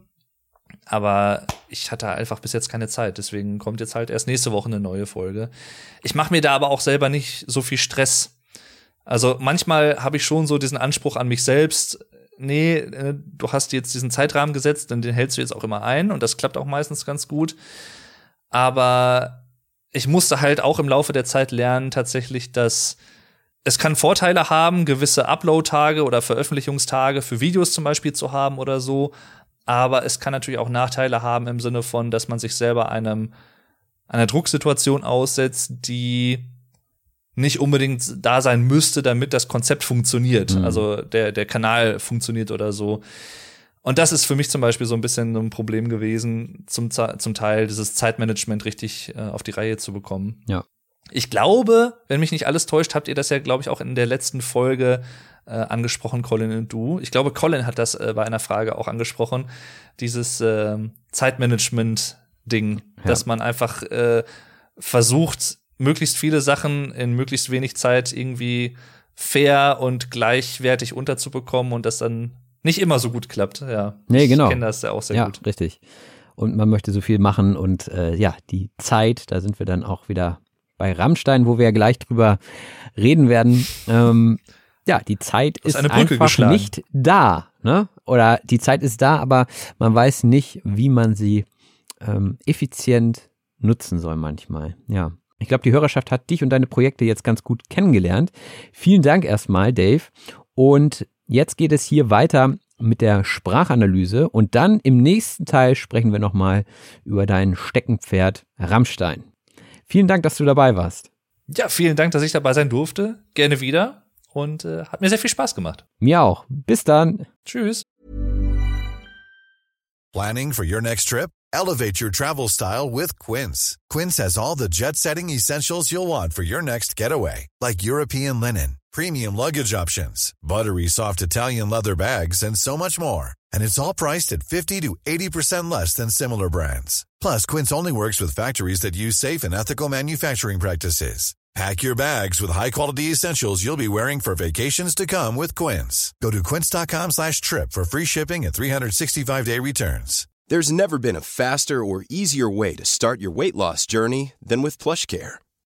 Aber ich hatte einfach bis jetzt keine Zeit, deswegen kommt jetzt halt erst nächste Woche eine neue Folge. Ich mache mir da aber auch selber nicht so viel Stress. Also manchmal habe ich schon so diesen Anspruch an mich selbst, nee, äh, du hast jetzt diesen Zeitrahmen gesetzt, denn den hältst du jetzt auch immer ein und das klappt auch meistens ganz gut. Aber ich musste halt auch im Laufe der Zeit lernen, tatsächlich, dass es kann Vorteile haben, gewisse Upload-Tage oder Veröffentlichungstage für Videos zum Beispiel zu haben oder so. Aber es kann natürlich auch Nachteile haben im Sinne von, dass man sich selber einem, einer Drucksituation aussetzt, die nicht unbedingt da sein müsste, damit das Konzept funktioniert. Mhm. Also der, der Kanal funktioniert oder so. Und das ist für mich zum Beispiel so ein bisschen ein Problem gewesen, zum, zum Teil dieses Zeitmanagement richtig äh, auf die Reihe zu bekommen. Ja. Ich glaube, wenn mich nicht alles täuscht, habt ihr das ja, glaube ich, auch in der letzten Folge äh, angesprochen, Colin und du. Ich glaube, Colin hat das äh, bei einer Frage auch angesprochen, dieses äh, Zeitmanagement-Ding, ja. dass man einfach äh, versucht, möglichst viele Sachen in möglichst wenig Zeit irgendwie fair und gleichwertig unterzubekommen und das dann nicht immer so gut klappt. Ja, nee, genau. Ich kenne das ja auch sehr ja, gut. Richtig. Und man möchte so viel machen und äh, ja, die Zeit, da sind wir dann auch wieder bei Rammstein, wo wir ja gleich drüber reden werden. Ähm, ja, die Zeit ist, ist einfach nicht da. Ne? Oder die Zeit ist da, aber man weiß nicht, wie man sie ähm, effizient nutzen soll manchmal. Ja. Ich glaube, die Hörerschaft hat dich und deine Projekte jetzt ganz gut kennengelernt. Vielen Dank erstmal, Dave. Und jetzt geht es hier weiter mit der Sprachanalyse und dann im nächsten Teil sprechen wir nochmal über dein Steckenpferd Rammstein. Vielen Dank, dass du dabei warst. Ja, vielen Dank, dass ich dabei sein durfte. Gerne wieder. und äh, hat mir sehr viel Spaß gemacht. Mir auch. Bis dann. Tschüss. Planning for your next trip? Elevate your travel style with Quince. Quince has all the jet-setting essentials you'll want for your next getaway, like European linen, premium luggage options, buttery soft Italian leather bags, and so much more. And it's all priced at 50 to 80% less than similar brands. Plus, Quince only works with factories that use safe and ethical manufacturing practices. Pack your bags with high-quality essentials you'll be wearing for vacations to come with Quince. Go to quince.com slash trip for free shipping and 365-day returns. There's never been a faster or easier way to start your weight loss journey than with PlushCare.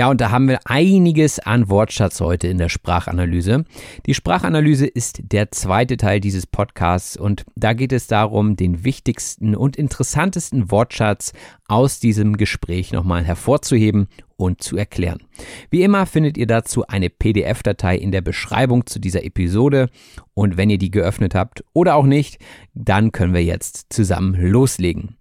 Ja, und da haben wir einiges an Wortschatz heute in der Sprachanalyse. Die Sprachanalyse ist der zweite Teil dieses Podcasts und da geht es darum, den wichtigsten und interessantesten Wortschatz aus diesem Gespräch nochmal hervorzuheben und zu erklären. Wie immer findet ihr dazu eine PDF-Datei in der Beschreibung zu dieser Episode und wenn ihr die geöffnet habt oder auch nicht, dann können wir jetzt zusammen loslegen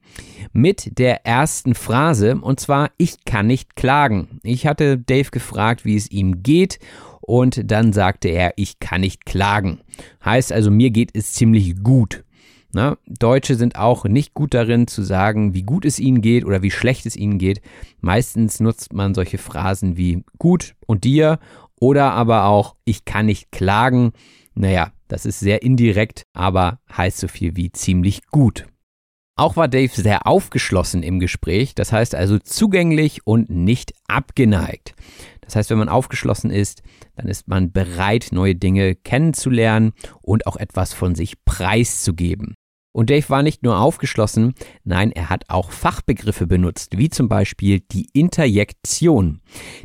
mit der ersten Phrase und zwar ich kann nicht klagen. Ich hatte Dave gefragt, wie es ihm geht und dann sagte er, ich kann nicht klagen. Heißt also, mir geht es ziemlich gut. Na, Deutsche sind auch nicht gut darin zu sagen, wie gut es ihnen geht oder wie schlecht es ihnen geht. Meistens nutzt man solche Phrasen wie gut und dir oder aber auch ich kann nicht klagen. Naja, das ist sehr indirekt, aber heißt so viel wie ziemlich gut. Auch war Dave sehr aufgeschlossen im Gespräch, das heißt also zugänglich und nicht abgeneigt. Das heißt, wenn man aufgeschlossen ist, dann ist man bereit, neue Dinge kennenzulernen und auch etwas von sich preiszugeben. Und Dave war nicht nur aufgeschlossen, nein, er hat auch Fachbegriffe benutzt, wie zum Beispiel die Interjektion.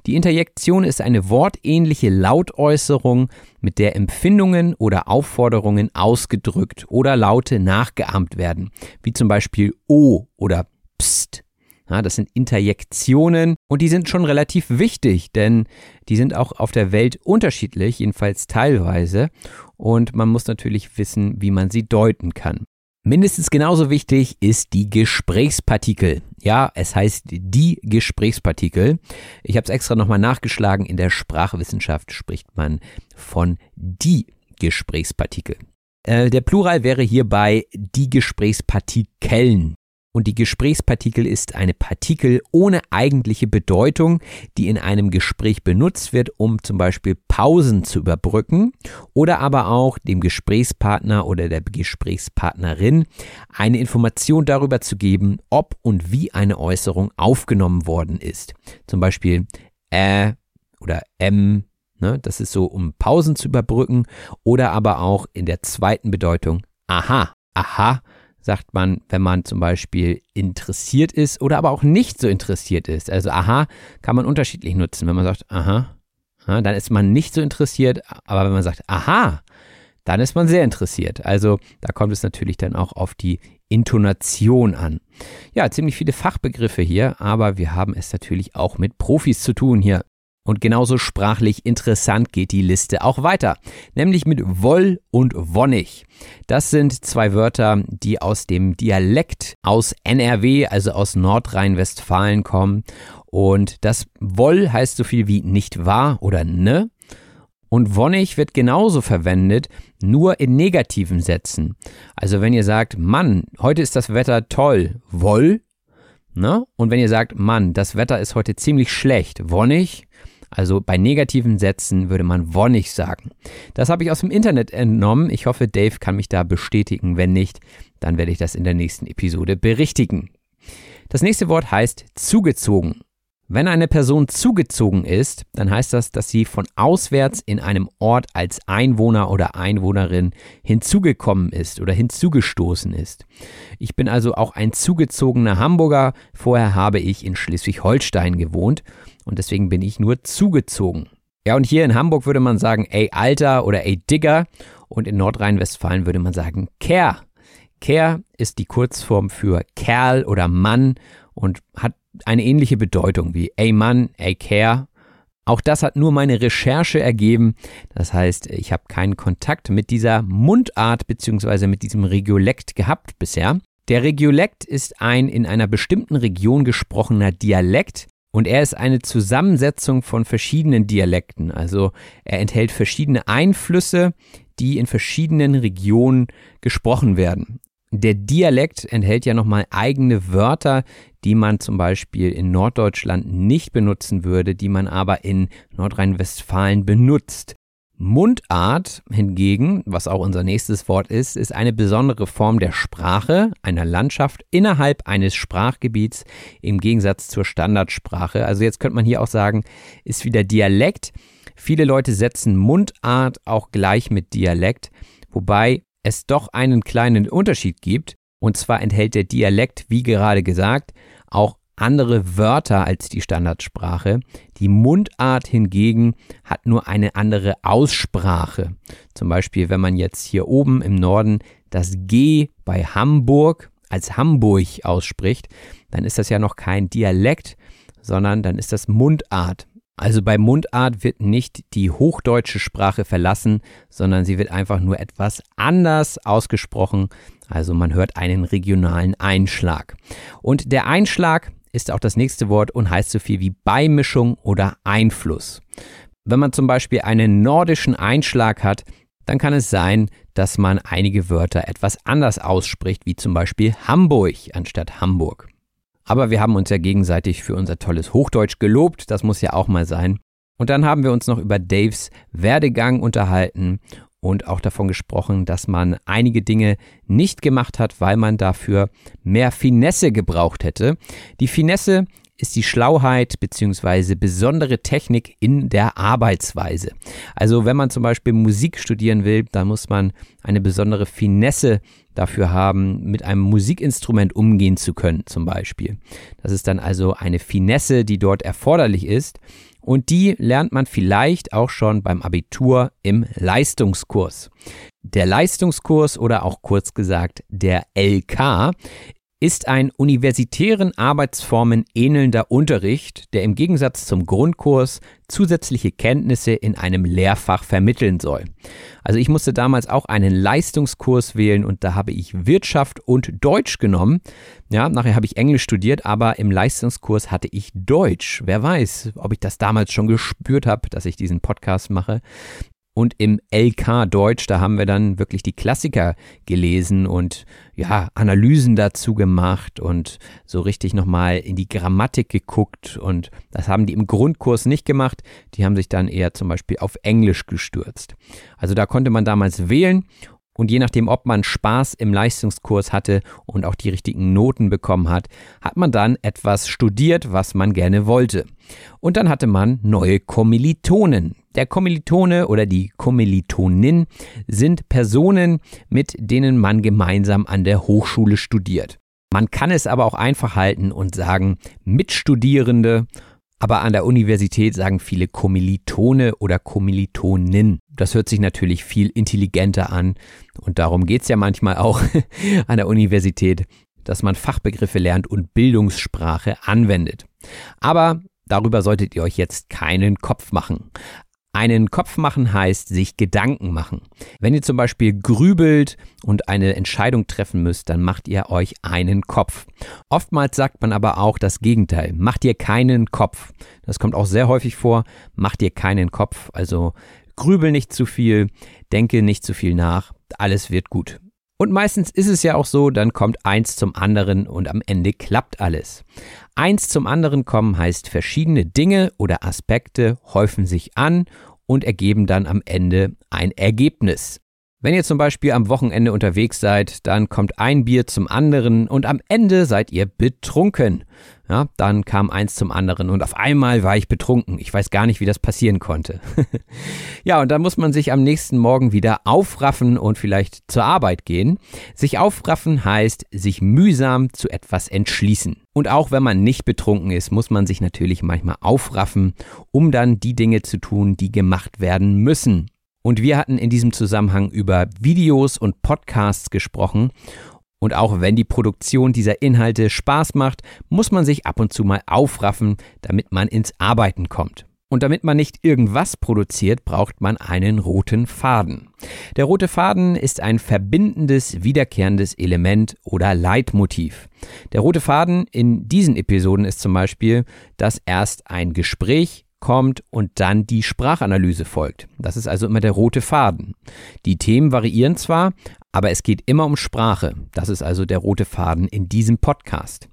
Die Interjektion ist eine wortähnliche Lautäußerung, mit der Empfindungen oder Aufforderungen ausgedrückt oder Laute nachgeahmt werden, wie zum Beispiel O oder Psst. Ja, das sind Interjektionen und die sind schon relativ wichtig, denn die sind auch auf der Welt unterschiedlich, jedenfalls teilweise. Und man muss natürlich wissen, wie man sie deuten kann. Mindestens genauso wichtig ist die Gesprächspartikel. Ja, es heißt die Gesprächspartikel. Ich habe es extra nochmal nachgeschlagen. In der Sprachwissenschaft spricht man von die Gesprächspartikel. Äh, der Plural wäre hierbei die Gesprächspartikeln. Und die Gesprächspartikel ist eine Partikel ohne eigentliche Bedeutung, die in einem Gespräch benutzt wird, um zum Beispiel Pausen zu überbrücken oder aber auch dem Gesprächspartner oder der Gesprächspartnerin eine Information darüber zu geben, ob und wie eine Äußerung aufgenommen worden ist. Zum Beispiel äh oder m, ne, das ist so, um Pausen zu überbrücken oder aber auch in der zweiten Bedeutung aha, aha sagt man, wenn man zum Beispiel interessiert ist oder aber auch nicht so interessiert ist. Also aha kann man unterschiedlich nutzen. Wenn man sagt aha, dann ist man nicht so interessiert, aber wenn man sagt aha, dann ist man sehr interessiert. Also da kommt es natürlich dann auch auf die Intonation an. Ja, ziemlich viele Fachbegriffe hier, aber wir haben es natürlich auch mit Profis zu tun hier. Und genauso sprachlich interessant geht die Liste auch weiter, nämlich mit Woll und Wonnig. Das sind zwei Wörter, die aus dem Dialekt aus NRW, also aus Nordrhein-Westfalen kommen. Und das Woll heißt so viel wie nicht wahr oder ne. Und Wonnig wird genauso verwendet, nur in negativen Sätzen. Also wenn ihr sagt, Mann, heute ist das Wetter toll, Woll, ne? Und wenn ihr sagt, Mann, das Wetter ist heute ziemlich schlecht, Wonnig, also bei negativen Sätzen würde man wonnig sagen. Das habe ich aus dem Internet entnommen. Ich hoffe, Dave kann mich da bestätigen. Wenn nicht, dann werde ich das in der nächsten Episode berichtigen. Das nächste Wort heißt zugezogen. Wenn eine Person zugezogen ist, dann heißt das, dass sie von auswärts in einem Ort als Einwohner oder Einwohnerin hinzugekommen ist oder hinzugestoßen ist. Ich bin also auch ein zugezogener Hamburger. Vorher habe ich in Schleswig-Holstein gewohnt und deswegen bin ich nur zugezogen. Ja, und hier in Hamburg würde man sagen, ey Alter oder ey Digger und in Nordrhein-Westfalen würde man sagen Kerl. Kerl ist die Kurzform für Kerl oder Mann und hat eine ähnliche Bedeutung wie ey Mann, ey Kerl. Auch das hat nur meine Recherche ergeben. Das heißt, ich habe keinen Kontakt mit dieser Mundart bzw. mit diesem Regiolekt gehabt bisher. Der Regiolekt ist ein in einer bestimmten Region gesprochener Dialekt, und er ist eine Zusammensetzung von verschiedenen Dialekten. Also er enthält verschiedene Einflüsse, die in verschiedenen Regionen gesprochen werden. Der Dialekt enthält ja nochmal eigene Wörter, die man zum Beispiel in Norddeutschland nicht benutzen würde, die man aber in Nordrhein-Westfalen benutzt. Mundart hingegen, was auch unser nächstes Wort ist, ist eine besondere Form der Sprache, einer Landschaft innerhalb eines Sprachgebiets im Gegensatz zur Standardsprache. Also jetzt könnte man hier auch sagen, ist wieder Dialekt. Viele Leute setzen Mundart auch gleich mit Dialekt, wobei es doch einen kleinen Unterschied gibt. Und zwar enthält der Dialekt, wie gerade gesagt, auch andere Wörter als die Standardsprache. Die Mundart hingegen hat nur eine andere Aussprache. Zum Beispiel, wenn man jetzt hier oben im Norden das G bei Hamburg als Hamburg ausspricht, dann ist das ja noch kein Dialekt, sondern dann ist das Mundart. Also bei Mundart wird nicht die hochdeutsche Sprache verlassen, sondern sie wird einfach nur etwas anders ausgesprochen. Also man hört einen regionalen Einschlag. Und der Einschlag ist auch das nächste Wort und heißt so viel wie Beimischung oder Einfluss. Wenn man zum Beispiel einen nordischen Einschlag hat, dann kann es sein, dass man einige Wörter etwas anders ausspricht, wie zum Beispiel Hamburg anstatt Hamburg. Aber wir haben uns ja gegenseitig für unser tolles Hochdeutsch gelobt, das muss ja auch mal sein. Und dann haben wir uns noch über Daves Werdegang unterhalten und auch davon gesprochen, dass man einige Dinge nicht gemacht hat, weil man dafür mehr Finesse gebraucht hätte. Die Finesse ist die Schlauheit bzw. besondere Technik in der Arbeitsweise. Also wenn man zum Beispiel Musik studieren will, dann muss man eine besondere Finesse dafür haben, mit einem Musikinstrument umgehen zu können zum Beispiel. Das ist dann also eine Finesse, die dort erforderlich ist. Und die lernt man vielleicht auch schon beim Abitur im Leistungskurs. Der Leistungskurs oder auch kurz gesagt der LK ist ein universitären Arbeitsformen ähnelnder Unterricht, der im Gegensatz zum Grundkurs zusätzliche Kenntnisse in einem Lehrfach vermitteln soll. Also ich musste damals auch einen Leistungskurs wählen und da habe ich Wirtschaft und Deutsch genommen. Ja, nachher habe ich Englisch studiert, aber im Leistungskurs hatte ich Deutsch. Wer weiß, ob ich das damals schon gespürt habe, dass ich diesen Podcast mache. Und im LK Deutsch, da haben wir dann wirklich die Klassiker gelesen und ja, Analysen dazu gemacht und so richtig nochmal in die Grammatik geguckt. Und das haben die im Grundkurs nicht gemacht. Die haben sich dann eher zum Beispiel auf Englisch gestürzt. Also da konnte man damals wählen und je nachdem, ob man Spaß im Leistungskurs hatte und auch die richtigen Noten bekommen hat, hat man dann etwas studiert, was man gerne wollte. Und dann hatte man neue Kommilitonen. Der Kommilitone oder die Kommilitonin sind Personen, mit denen man gemeinsam an der Hochschule studiert. Man kann es aber auch einfach halten und sagen Mitstudierende aber an der Universität sagen viele Kommilitone oder Kommilitonin. Das hört sich natürlich viel intelligenter an. Und darum geht es ja manchmal auch an der Universität, dass man Fachbegriffe lernt und Bildungssprache anwendet. Aber darüber solltet ihr euch jetzt keinen Kopf machen. Einen Kopf machen heißt sich Gedanken machen. Wenn ihr zum Beispiel grübelt und eine Entscheidung treffen müsst, dann macht ihr euch einen Kopf. Oftmals sagt man aber auch das Gegenteil. Macht ihr keinen Kopf. Das kommt auch sehr häufig vor. Macht ihr keinen Kopf. Also grübel nicht zu viel, denke nicht zu viel nach. Alles wird gut. Und meistens ist es ja auch so, dann kommt eins zum anderen und am Ende klappt alles. Eins zum anderen kommen heißt, verschiedene Dinge oder Aspekte häufen sich an und ergeben dann am Ende ein Ergebnis. Wenn ihr zum Beispiel am Wochenende unterwegs seid, dann kommt ein Bier zum anderen und am Ende seid ihr betrunken. Ja, dann kam eins zum anderen und auf einmal war ich betrunken. Ich weiß gar nicht, wie das passieren konnte. ja, und dann muss man sich am nächsten Morgen wieder aufraffen und vielleicht zur Arbeit gehen. Sich aufraffen heißt, sich mühsam zu etwas entschließen. Und auch wenn man nicht betrunken ist, muss man sich natürlich manchmal aufraffen, um dann die Dinge zu tun, die gemacht werden müssen. Und wir hatten in diesem Zusammenhang über Videos und Podcasts gesprochen. Und auch wenn die Produktion dieser Inhalte Spaß macht, muss man sich ab und zu mal aufraffen, damit man ins Arbeiten kommt. Und damit man nicht irgendwas produziert, braucht man einen roten Faden. Der rote Faden ist ein verbindendes, wiederkehrendes Element oder Leitmotiv. Der rote Faden in diesen Episoden ist zum Beispiel, dass erst ein Gespräch kommt und dann die Sprachanalyse folgt. Das ist also immer der rote Faden. Die Themen variieren zwar, aber es geht immer um Sprache. Das ist also der rote Faden in diesem Podcast.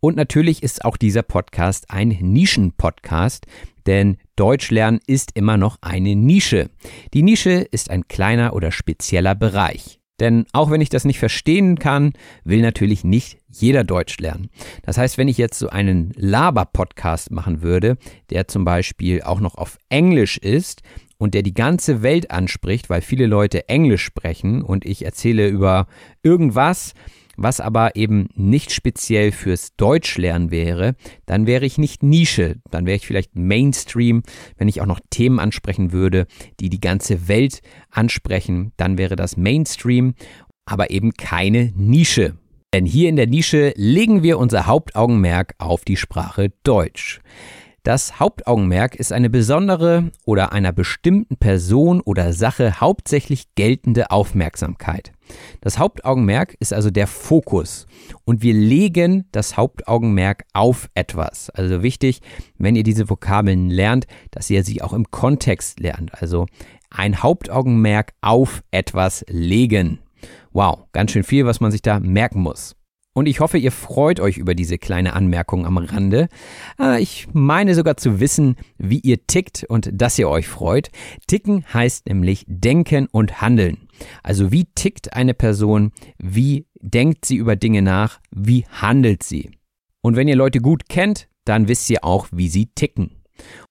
Und natürlich ist auch dieser Podcast ein Nischen-Podcast, denn Deutsch lernen ist immer noch eine Nische. Die Nische ist ein kleiner oder spezieller Bereich. Denn auch wenn ich das nicht verstehen kann, will natürlich nicht jeder Deutsch lernen. Das heißt, wenn ich jetzt so einen Laber-Podcast machen würde, der zum Beispiel auch noch auf Englisch ist und der die ganze Welt anspricht, weil viele Leute Englisch sprechen und ich erzähle über irgendwas, was aber eben nicht speziell fürs Deutschlernen wäre, dann wäre ich nicht Nische, dann wäre ich vielleicht Mainstream, wenn ich auch noch Themen ansprechen würde, die die ganze Welt ansprechen, dann wäre das Mainstream, aber eben keine Nische. Denn hier in der Nische legen wir unser Hauptaugenmerk auf die Sprache Deutsch. Das Hauptaugenmerk ist eine besondere oder einer bestimmten Person oder Sache hauptsächlich geltende Aufmerksamkeit. Das Hauptaugenmerk ist also der Fokus und wir legen das Hauptaugenmerk auf etwas. Also wichtig, wenn ihr diese Vokabeln lernt, dass ihr sie auch im Kontext lernt. Also ein Hauptaugenmerk auf etwas legen. Wow, ganz schön viel, was man sich da merken muss. Und ich hoffe, ihr freut euch über diese kleine Anmerkung am Rande. Ah, ich meine sogar zu wissen, wie ihr tickt und dass ihr euch freut. Ticken heißt nämlich denken und handeln. Also wie tickt eine Person, wie denkt sie über Dinge nach, wie handelt sie. Und wenn ihr Leute gut kennt, dann wisst ihr auch, wie sie ticken.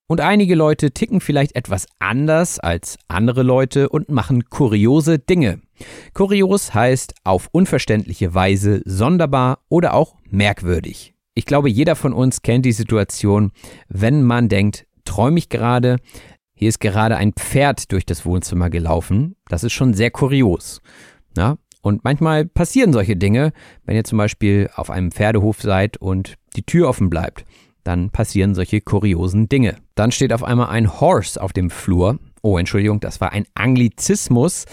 Und einige Leute ticken vielleicht etwas anders als andere Leute und machen kuriose Dinge. Kurios heißt auf unverständliche Weise sonderbar oder auch merkwürdig. Ich glaube, jeder von uns kennt die Situation, wenn man denkt, träume ich gerade, hier ist gerade ein Pferd durch das Wohnzimmer gelaufen. Das ist schon sehr kurios. Ja? Und manchmal passieren solche Dinge, wenn ihr zum Beispiel auf einem Pferdehof seid und die Tür offen bleibt. Dann passieren solche kuriosen Dinge. Dann steht auf einmal ein Horse auf dem Flur Oh, Entschuldigung, das war ein Anglizismus.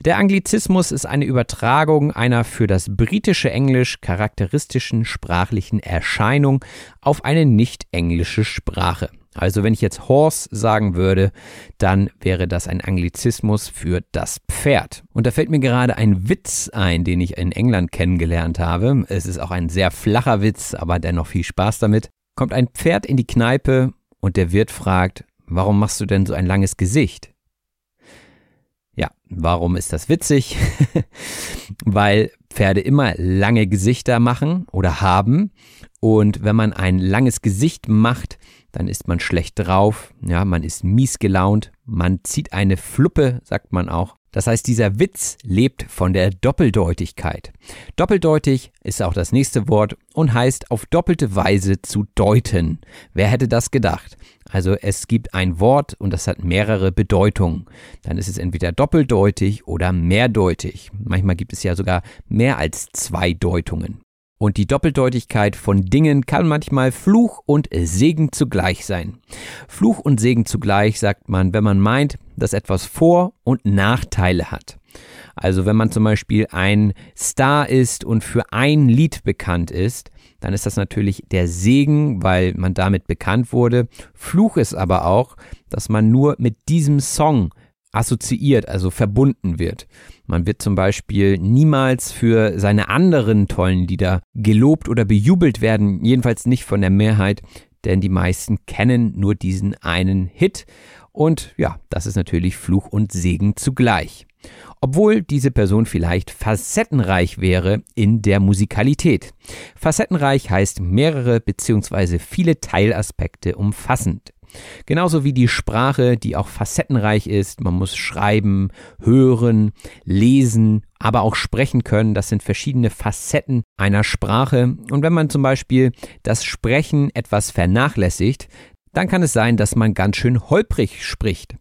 Der Anglizismus ist eine Übertragung einer für das britische Englisch charakteristischen sprachlichen Erscheinung auf eine nicht englische Sprache. Also wenn ich jetzt Horse sagen würde, dann wäre das ein Anglizismus für das Pferd. Und da fällt mir gerade ein Witz ein, den ich in England kennengelernt habe. Es ist auch ein sehr flacher Witz, aber dennoch viel Spaß damit. Kommt ein Pferd in die Kneipe und der Wirt fragt, Warum machst du denn so ein langes Gesicht? Ja, warum ist das witzig? Weil Pferde immer lange Gesichter machen oder haben. Und wenn man ein langes Gesicht macht, dann ist man schlecht drauf, ja, man ist mies gelaunt, man zieht eine Fluppe, sagt man auch. Das heißt, dieser Witz lebt von der Doppeldeutigkeit. Doppeldeutig ist auch das nächste Wort und heißt auf doppelte Weise zu deuten. Wer hätte das gedacht? Also es gibt ein Wort und das hat mehrere Bedeutungen. Dann ist es entweder doppeldeutig oder mehrdeutig. Manchmal gibt es ja sogar mehr als zwei Deutungen. Und die Doppeldeutigkeit von Dingen kann manchmal Fluch und Segen zugleich sein. Fluch und Segen zugleich sagt man, wenn man meint, dass etwas Vor- und Nachteile hat. Also wenn man zum Beispiel ein Star ist und für ein Lied bekannt ist, dann ist das natürlich der Segen, weil man damit bekannt wurde. Fluch ist aber auch, dass man nur mit diesem Song assoziiert, also verbunden wird. Man wird zum Beispiel niemals für seine anderen tollen Lieder gelobt oder bejubelt werden, jedenfalls nicht von der Mehrheit, denn die meisten kennen nur diesen einen Hit. Und ja, das ist natürlich Fluch und Segen zugleich. Obwohl diese Person vielleicht facettenreich wäre in der Musikalität. Facettenreich heißt mehrere bzw. viele Teilaspekte umfassend. Genauso wie die Sprache, die auch facettenreich ist. Man muss schreiben, hören, lesen, aber auch sprechen können. Das sind verschiedene Facetten einer Sprache. Und wenn man zum Beispiel das Sprechen etwas vernachlässigt, dann kann es sein, dass man ganz schön holprig spricht.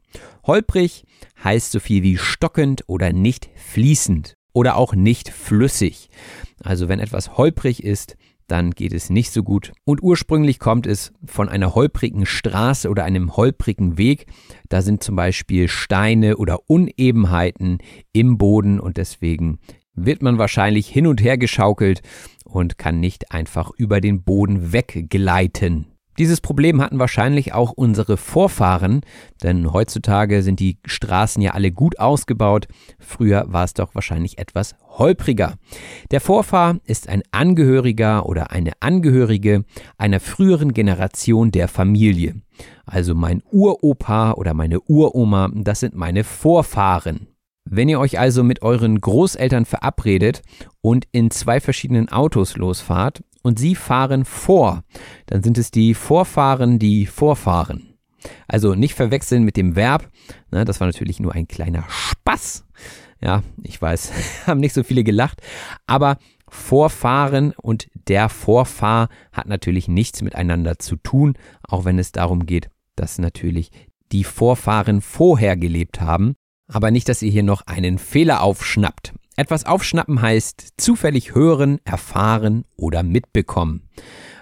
Holprig heißt so viel wie stockend oder nicht fließend oder auch nicht flüssig. Also wenn etwas holprig ist, dann geht es nicht so gut. Und ursprünglich kommt es von einer holprigen Straße oder einem holprigen Weg. Da sind zum Beispiel Steine oder Unebenheiten im Boden und deswegen wird man wahrscheinlich hin und her geschaukelt und kann nicht einfach über den Boden weggleiten. Dieses Problem hatten wahrscheinlich auch unsere Vorfahren, denn heutzutage sind die Straßen ja alle gut ausgebaut. Früher war es doch wahrscheinlich etwas holpriger. Der Vorfahr ist ein Angehöriger oder eine Angehörige einer früheren Generation der Familie. Also mein Uropa oder meine Uroma, das sind meine Vorfahren. Wenn ihr euch also mit euren Großeltern verabredet und in zwei verschiedenen Autos losfahrt und sie fahren vor, dann sind es die Vorfahren, die vorfahren. Also nicht verwechseln mit dem Verb, ne, das war natürlich nur ein kleiner Spaß. Ja, ich weiß, haben nicht so viele gelacht, aber Vorfahren und der Vorfahr hat natürlich nichts miteinander zu tun, auch wenn es darum geht, dass natürlich die Vorfahren vorher gelebt haben. Aber nicht, dass ihr hier noch einen Fehler aufschnappt. Etwas aufschnappen heißt zufällig hören, erfahren oder mitbekommen.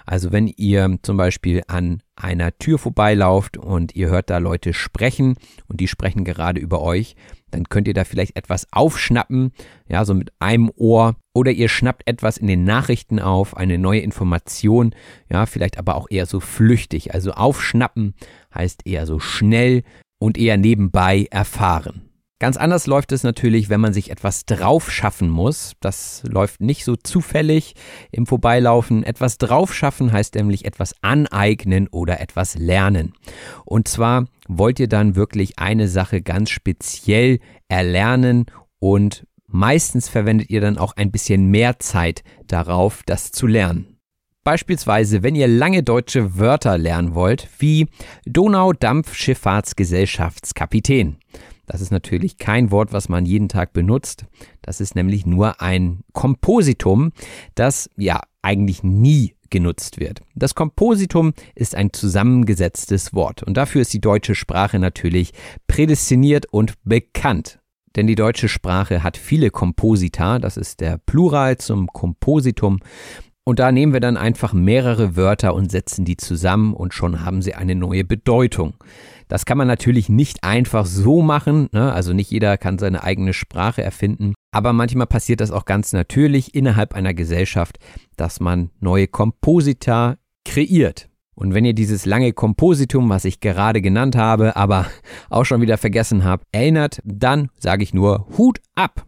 Also wenn ihr zum Beispiel an einer Tür vorbeilauft und ihr hört da Leute sprechen und die sprechen gerade über euch, dann könnt ihr da vielleicht etwas aufschnappen, ja, so mit einem Ohr oder ihr schnappt etwas in den Nachrichten auf, eine neue Information, ja, vielleicht aber auch eher so flüchtig. Also aufschnappen heißt eher so schnell und eher nebenbei erfahren. Ganz anders läuft es natürlich, wenn man sich etwas drauf schaffen muss. Das läuft nicht so zufällig im Vorbeilaufen. Etwas drauf schaffen heißt nämlich etwas aneignen oder etwas lernen. Und zwar wollt ihr dann wirklich eine Sache ganz speziell erlernen und meistens verwendet ihr dann auch ein bisschen mehr Zeit darauf, das zu lernen. Beispielsweise, wenn ihr lange deutsche Wörter lernen wollt, wie Donaudampfschifffahrtsgesellschaftskapitän. Das ist natürlich kein Wort, was man jeden Tag benutzt. Das ist nämlich nur ein Kompositum, das ja eigentlich nie genutzt wird. Das Kompositum ist ein zusammengesetztes Wort und dafür ist die deutsche Sprache natürlich prädestiniert und bekannt. Denn die deutsche Sprache hat viele Komposita, das ist der Plural zum Kompositum. Und da nehmen wir dann einfach mehrere Wörter und setzen die zusammen und schon haben sie eine neue Bedeutung. Das kann man natürlich nicht einfach so machen, ne? also nicht jeder kann seine eigene Sprache erfinden, aber manchmal passiert das auch ganz natürlich innerhalb einer Gesellschaft, dass man neue Komposita kreiert. Und wenn ihr dieses lange Kompositum, was ich gerade genannt habe, aber auch schon wieder vergessen habt, erinnert, dann sage ich nur Hut ab.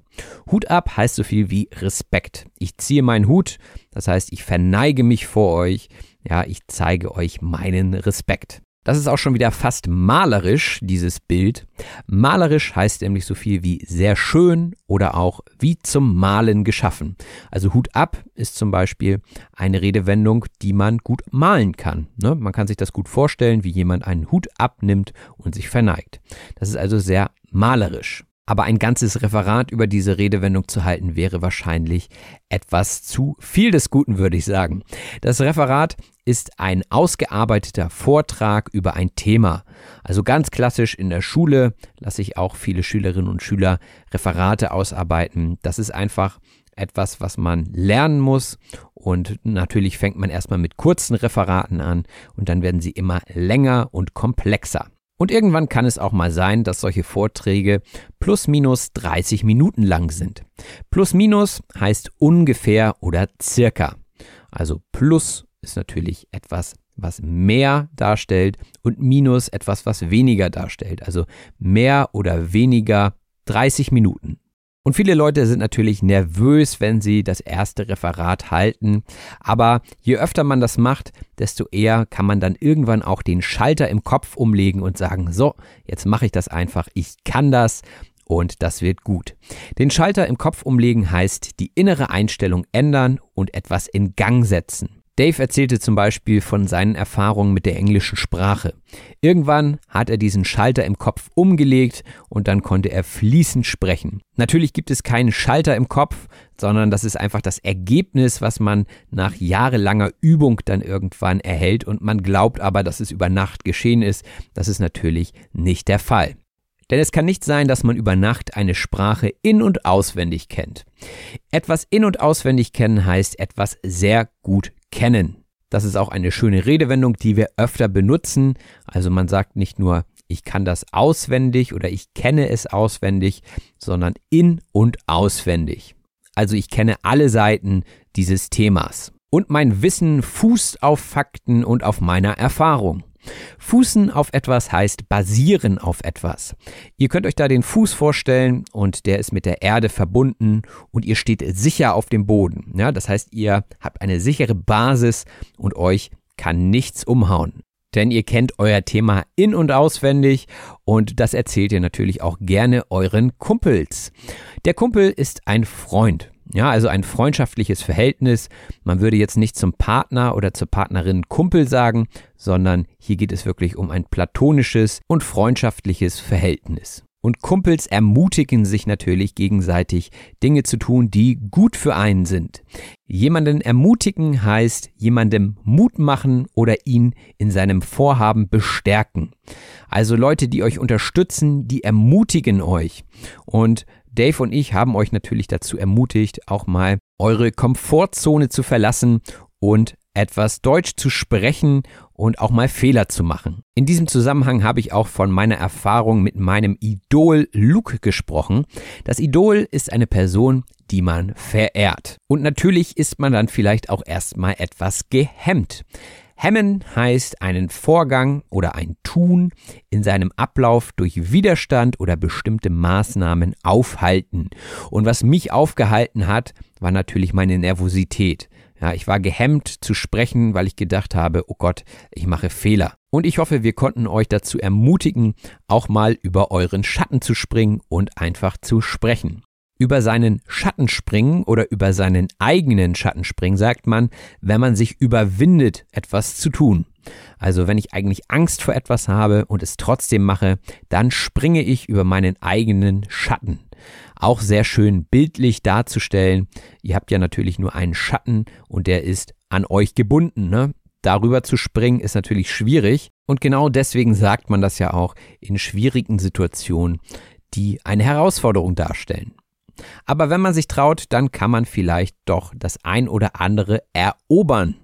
Hut ab heißt so viel wie Respekt. Ich ziehe meinen Hut, das heißt, ich verneige mich vor euch, ja, ich zeige euch meinen Respekt. Das ist auch schon wieder fast malerisch, dieses Bild. Malerisch heißt nämlich so viel wie sehr schön oder auch wie zum Malen geschaffen. Also Hut ab ist zum Beispiel eine Redewendung, die man gut malen kann. Ne? Man kann sich das gut vorstellen, wie jemand einen Hut abnimmt und sich verneigt. Das ist also sehr malerisch. Aber ein ganzes Referat über diese Redewendung zu halten, wäre wahrscheinlich etwas zu viel des Guten, würde ich sagen. Das Referat ist ein ausgearbeiteter Vortrag über ein Thema. Also ganz klassisch in der Schule lasse ich auch viele Schülerinnen und Schüler Referate ausarbeiten. Das ist einfach etwas, was man lernen muss. Und natürlich fängt man erstmal mit kurzen Referaten an und dann werden sie immer länger und komplexer. Und irgendwann kann es auch mal sein, dass solche Vorträge plus minus 30 Minuten lang sind. Plus minus heißt ungefähr oder circa. Also plus ist natürlich etwas, was mehr darstellt und minus etwas, was weniger darstellt. Also mehr oder weniger 30 Minuten. Und viele Leute sind natürlich nervös, wenn sie das erste Referat halten. Aber je öfter man das macht, desto eher kann man dann irgendwann auch den Schalter im Kopf umlegen und sagen, so, jetzt mache ich das einfach, ich kann das und das wird gut. Den Schalter im Kopf umlegen heißt die innere Einstellung ändern und etwas in Gang setzen. Dave erzählte zum Beispiel von seinen Erfahrungen mit der englischen Sprache. Irgendwann hat er diesen Schalter im Kopf umgelegt und dann konnte er fließend sprechen. Natürlich gibt es keinen Schalter im Kopf, sondern das ist einfach das Ergebnis, was man nach jahrelanger Übung dann irgendwann erhält und man glaubt aber, dass es über Nacht geschehen ist. Das ist natürlich nicht der Fall. Denn es kann nicht sein, dass man über Nacht eine Sprache in und auswendig kennt. Etwas in und auswendig kennen heißt etwas sehr gut kennen. Das ist auch eine schöne Redewendung, die wir öfter benutzen. Also man sagt nicht nur, ich kann das auswendig oder ich kenne es auswendig, sondern in und auswendig. Also ich kenne alle Seiten dieses Themas. Und mein Wissen fußt auf Fakten und auf meiner Erfahrung. Fußen auf etwas heißt basieren auf etwas. Ihr könnt euch da den Fuß vorstellen und der ist mit der Erde verbunden und ihr steht sicher auf dem Boden. Ja, das heißt, ihr habt eine sichere Basis und euch kann nichts umhauen. Denn ihr kennt euer Thema in und auswendig und das erzählt ihr natürlich auch gerne euren Kumpels. Der Kumpel ist ein Freund. Ja, also ein freundschaftliches Verhältnis. Man würde jetzt nicht zum Partner oder zur Partnerin Kumpel sagen, sondern hier geht es wirklich um ein platonisches und freundschaftliches Verhältnis. Und Kumpels ermutigen sich natürlich gegenseitig, Dinge zu tun, die gut für einen sind. Jemanden ermutigen heißt jemandem Mut machen oder ihn in seinem Vorhaben bestärken. Also Leute, die euch unterstützen, die ermutigen euch. Und Dave und ich haben euch natürlich dazu ermutigt, auch mal eure Komfortzone zu verlassen und etwas Deutsch zu sprechen und auch mal Fehler zu machen. In diesem Zusammenhang habe ich auch von meiner Erfahrung mit meinem Idol Luke gesprochen. Das Idol ist eine Person, die man verehrt. Und natürlich ist man dann vielleicht auch erstmal etwas gehemmt. Hemmen heißt einen Vorgang oder ein Tun in seinem Ablauf durch Widerstand oder bestimmte Maßnahmen aufhalten. Und was mich aufgehalten hat, war natürlich meine Nervosität. Ja, ich war gehemmt zu sprechen, weil ich gedacht habe, oh Gott, ich mache Fehler. Und ich hoffe, wir konnten euch dazu ermutigen, auch mal über euren Schatten zu springen und einfach zu sprechen. Über seinen Schatten springen oder über seinen eigenen Schatten springen sagt man, wenn man sich überwindet, etwas zu tun. Also wenn ich eigentlich Angst vor etwas habe und es trotzdem mache, dann springe ich über meinen eigenen Schatten auch sehr schön bildlich darzustellen. Ihr habt ja natürlich nur einen Schatten und der ist an euch gebunden. Ne? Darüber zu springen ist natürlich schwierig und genau deswegen sagt man das ja auch in schwierigen Situationen, die eine Herausforderung darstellen. Aber wenn man sich traut, dann kann man vielleicht doch das ein oder andere erobern.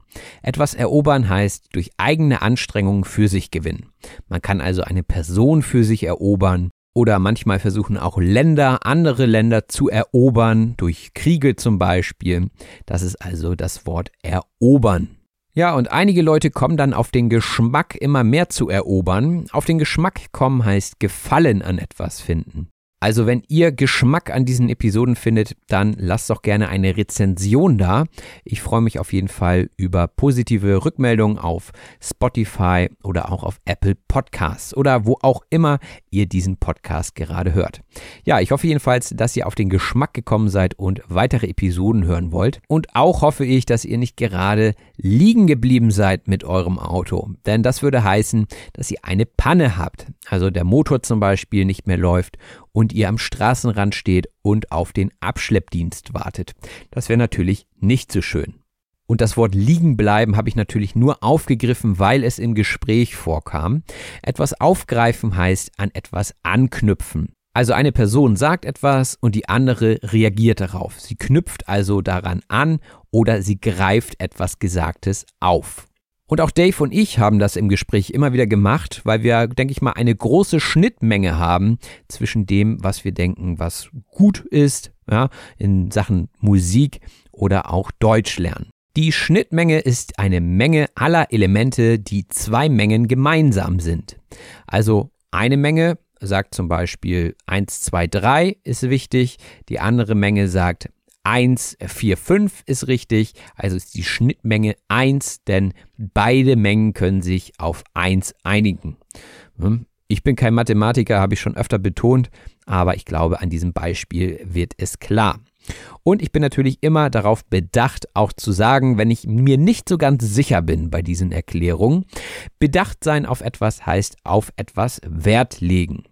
Etwas erobern heißt durch eigene Anstrengungen für sich gewinnen. Man kann also eine Person für sich erobern, oder manchmal versuchen auch Länder, andere Länder zu erobern, durch Kriege zum Beispiel. Das ist also das Wort erobern. Ja, und einige Leute kommen dann auf den Geschmack, immer mehr zu erobern. Auf den Geschmack kommen heißt Gefallen an etwas finden. Also wenn ihr Geschmack an diesen Episoden findet, dann lasst doch gerne eine Rezension da. Ich freue mich auf jeden Fall über positive Rückmeldungen auf Spotify oder auch auf Apple Podcasts oder wo auch immer ihr diesen Podcast gerade hört. Ja, ich hoffe jedenfalls, dass ihr auf den Geschmack gekommen seid und weitere Episoden hören wollt. Und auch hoffe ich, dass ihr nicht gerade liegen geblieben seid mit eurem Auto. Denn das würde heißen, dass ihr eine Panne habt. Also der Motor zum Beispiel nicht mehr läuft und ihr am Straßenrand steht und auf den Abschleppdienst wartet. Das wäre natürlich nicht so schön. Und das Wort liegen bleiben habe ich natürlich nur aufgegriffen, weil es im Gespräch vorkam. Etwas aufgreifen heißt an etwas anknüpfen. Also eine Person sagt etwas und die andere reagiert darauf. Sie knüpft also daran an oder sie greift etwas Gesagtes auf. Und auch Dave und ich haben das im Gespräch immer wieder gemacht, weil wir, denke ich mal, eine große Schnittmenge haben zwischen dem, was wir denken, was gut ist, ja, in Sachen Musik oder auch Deutsch lernen. Die Schnittmenge ist eine Menge aller Elemente, die zwei Mengen gemeinsam sind. Also eine Menge sagt zum Beispiel 1, 2, 3 ist wichtig, die andere Menge sagt 1, 4, 5 ist richtig, also ist die Schnittmenge 1, denn beide Mengen können sich auf 1 einigen. Hm? Ich bin kein Mathematiker, habe ich schon öfter betont, aber ich glaube, an diesem Beispiel wird es klar. Und ich bin natürlich immer darauf bedacht, auch zu sagen, wenn ich mir nicht so ganz sicher bin bei diesen Erklärungen, bedacht sein auf etwas heißt auf etwas Wert legen.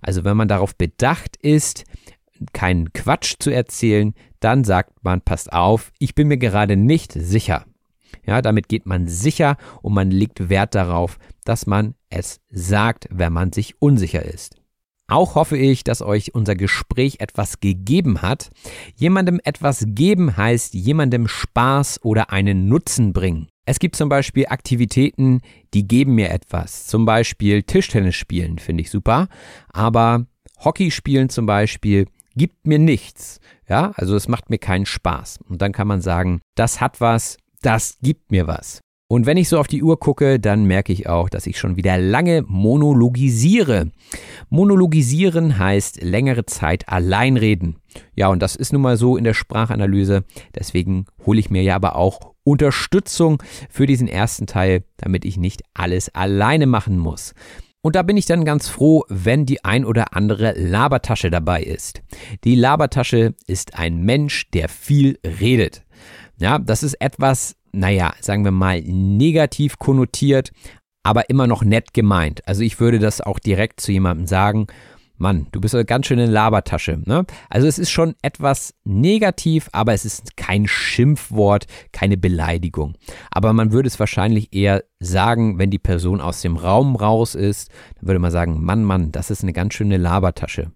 Also wenn man darauf bedacht ist, keinen Quatsch zu erzählen, dann sagt man, passt auf, ich bin mir gerade nicht sicher. Ja, damit geht man sicher und man legt Wert darauf, dass man es sagt, wenn man sich unsicher ist. Auch hoffe ich, dass euch unser Gespräch etwas gegeben hat. Jemandem etwas geben heißt jemandem Spaß oder einen Nutzen bringen. Es gibt zum Beispiel Aktivitäten, die geben mir etwas. Zum Beispiel Tischtennis spielen finde ich super. Aber Hockey spielen zum Beispiel gibt mir nichts. Ja, also es macht mir keinen Spaß. Und dann kann man sagen, das hat was, das gibt mir was. Und wenn ich so auf die Uhr gucke, dann merke ich auch, dass ich schon wieder lange monologisiere. Monologisieren heißt längere Zeit allein reden. Ja, und das ist nun mal so in der Sprachanalyse. Deswegen hole ich mir ja aber auch Unterstützung für diesen ersten Teil, damit ich nicht alles alleine machen muss. Und da bin ich dann ganz froh, wenn die ein oder andere Labertasche dabei ist. Die Labertasche ist ein Mensch, der viel redet. Ja, das ist etwas, naja, sagen wir mal, negativ konnotiert, aber immer noch nett gemeint. Also ich würde das auch direkt zu jemandem sagen, Mann, du bist eine ganz schöne Labertasche. Ne? Also es ist schon etwas negativ, aber es ist kein Schimpfwort, keine Beleidigung. Aber man würde es wahrscheinlich eher sagen, wenn die Person aus dem Raum raus ist, dann würde man sagen, Mann, Mann, das ist eine ganz schöne Labertasche.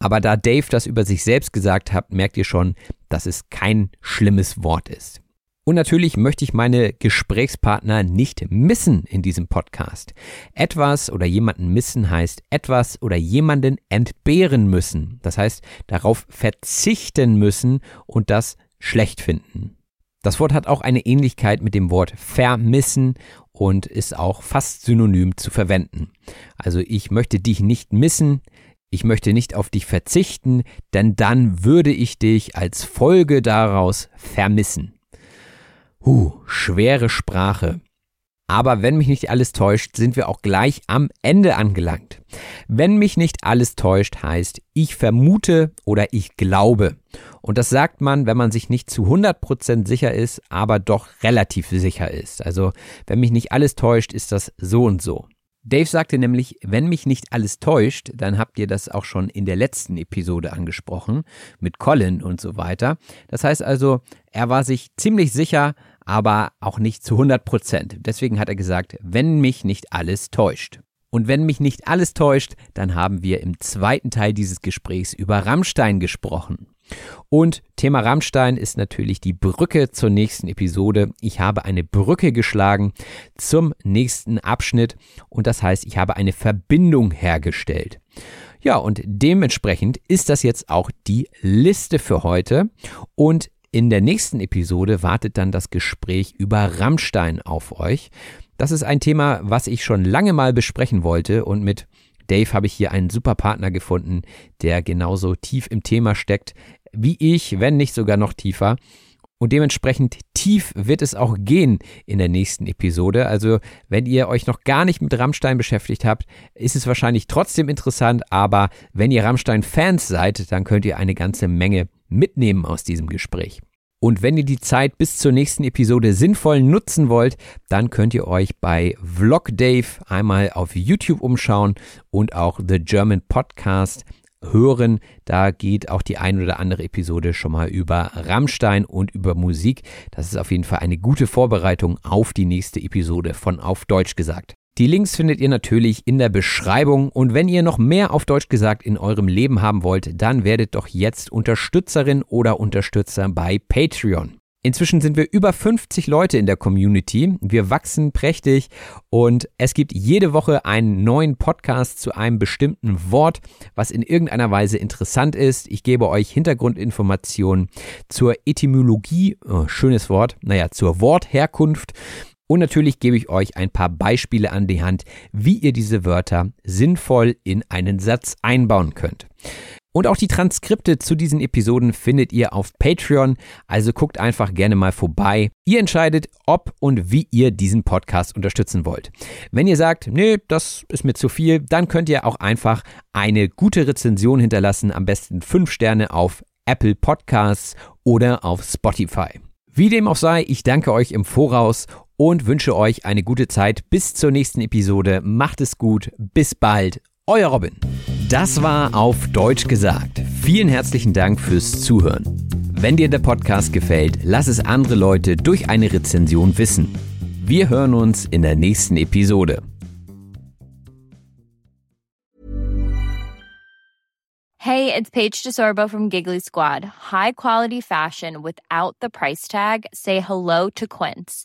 Aber da Dave das über sich selbst gesagt hat, merkt ihr schon, dass es kein schlimmes Wort ist. Und natürlich möchte ich meine Gesprächspartner nicht missen in diesem Podcast. Etwas oder jemanden missen heißt etwas oder jemanden entbehren müssen. Das heißt, darauf verzichten müssen und das schlecht finden. Das Wort hat auch eine Ähnlichkeit mit dem Wort vermissen und ist auch fast synonym zu verwenden. Also ich möchte dich nicht missen, ich möchte nicht auf dich verzichten, denn dann würde ich dich als Folge daraus vermissen. Huh, schwere Sprache. Aber wenn mich nicht alles täuscht, sind wir auch gleich am Ende angelangt. Wenn mich nicht alles täuscht, heißt ich vermute oder ich glaube. Und das sagt man, wenn man sich nicht zu 100% sicher ist, aber doch relativ sicher ist. Also wenn mich nicht alles täuscht, ist das so und so. Dave sagte nämlich, wenn mich nicht alles täuscht, dann habt ihr das auch schon in der letzten Episode angesprochen, mit Colin und so weiter. Das heißt also, er war sich ziemlich sicher, aber auch nicht zu 100 Prozent. Deswegen hat er gesagt, wenn mich nicht alles täuscht. Und wenn mich nicht alles täuscht, dann haben wir im zweiten Teil dieses Gesprächs über Rammstein gesprochen. Und Thema Rammstein ist natürlich die Brücke zur nächsten Episode. Ich habe eine Brücke geschlagen zum nächsten Abschnitt und das heißt, ich habe eine Verbindung hergestellt. Ja, und dementsprechend ist das jetzt auch die Liste für heute. Und in der nächsten Episode wartet dann das Gespräch über Rammstein auf euch. Das ist ein Thema, was ich schon lange mal besprechen wollte und mit Dave habe ich hier einen super Partner gefunden, der genauso tief im Thema steckt wie ich, wenn nicht sogar noch tiefer. Und dementsprechend tief wird es auch gehen in der nächsten Episode. Also, wenn ihr euch noch gar nicht mit Rammstein beschäftigt habt, ist es wahrscheinlich trotzdem interessant. Aber wenn ihr Rammstein-Fans seid, dann könnt ihr eine ganze Menge mitnehmen aus diesem Gespräch. Und wenn ihr die Zeit bis zur nächsten Episode sinnvoll nutzen wollt, dann könnt ihr euch bei Vlog Dave einmal auf YouTube umschauen und auch The German Podcast hören. Da geht auch die ein oder andere Episode schon mal über Rammstein und über Musik. Das ist auf jeden Fall eine gute Vorbereitung auf die nächste Episode von Auf Deutsch gesagt. Die Links findet ihr natürlich in der Beschreibung und wenn ihr noch mehr auf Deutsch gesagt in eurem Leben haben wollt, dann werdet doch jetzt Unterstützerin oder Unterstützer bei Patreon. Inzwischen sind wir über 50 Leute in der Community. Wir wachsen prächtig und es gibt jede Woche einen neuen Podcast zu einem bestimmten Wort, was in irgendeiner Weise interessant ist. Ich gebe euch Hintergrundinformationen zur Etymologie, oh, schönes Wort, naja, zur Wortherkunft und natürlich gebe ich euch ein paar Beispiele an die Hand, wie ihr diese Wörter sinnvoll in einen Satz einbauen könnt. Und auch die Transkripte zu diesen Episoden findet ihr auf Patreon, also guckt einfach gerne mal vorbei. Ihr entscheidet, ob und wie ihr diesen Podcast unterstützen wollt. Wenn ihr sagt, nee, das ist mir zu viel, dann könnt ihr auch einfach eine gute Rezension hinterlassen, am besten fünf Sterne auf Apple Podcasts oder auf Spotify. Wie dem auch sei, ich danke euch im Voraus und wünsche euch eine gute Zeit bis zur nächsten Episode. Macht es gut, bis bald, euer Robin. Das war auf Deutsch gesagt. Vielen herzlichen Dank fürs Zuhören. Wenn dir der Podcast gefällt, lass es andere Leute durch eine Rezension wissen. Wir hören uns in der nächsten Episode. Hey, it's Paige DeSorbo from Giggly Squad. High quality fashion without the price tag. Say hello to Quince.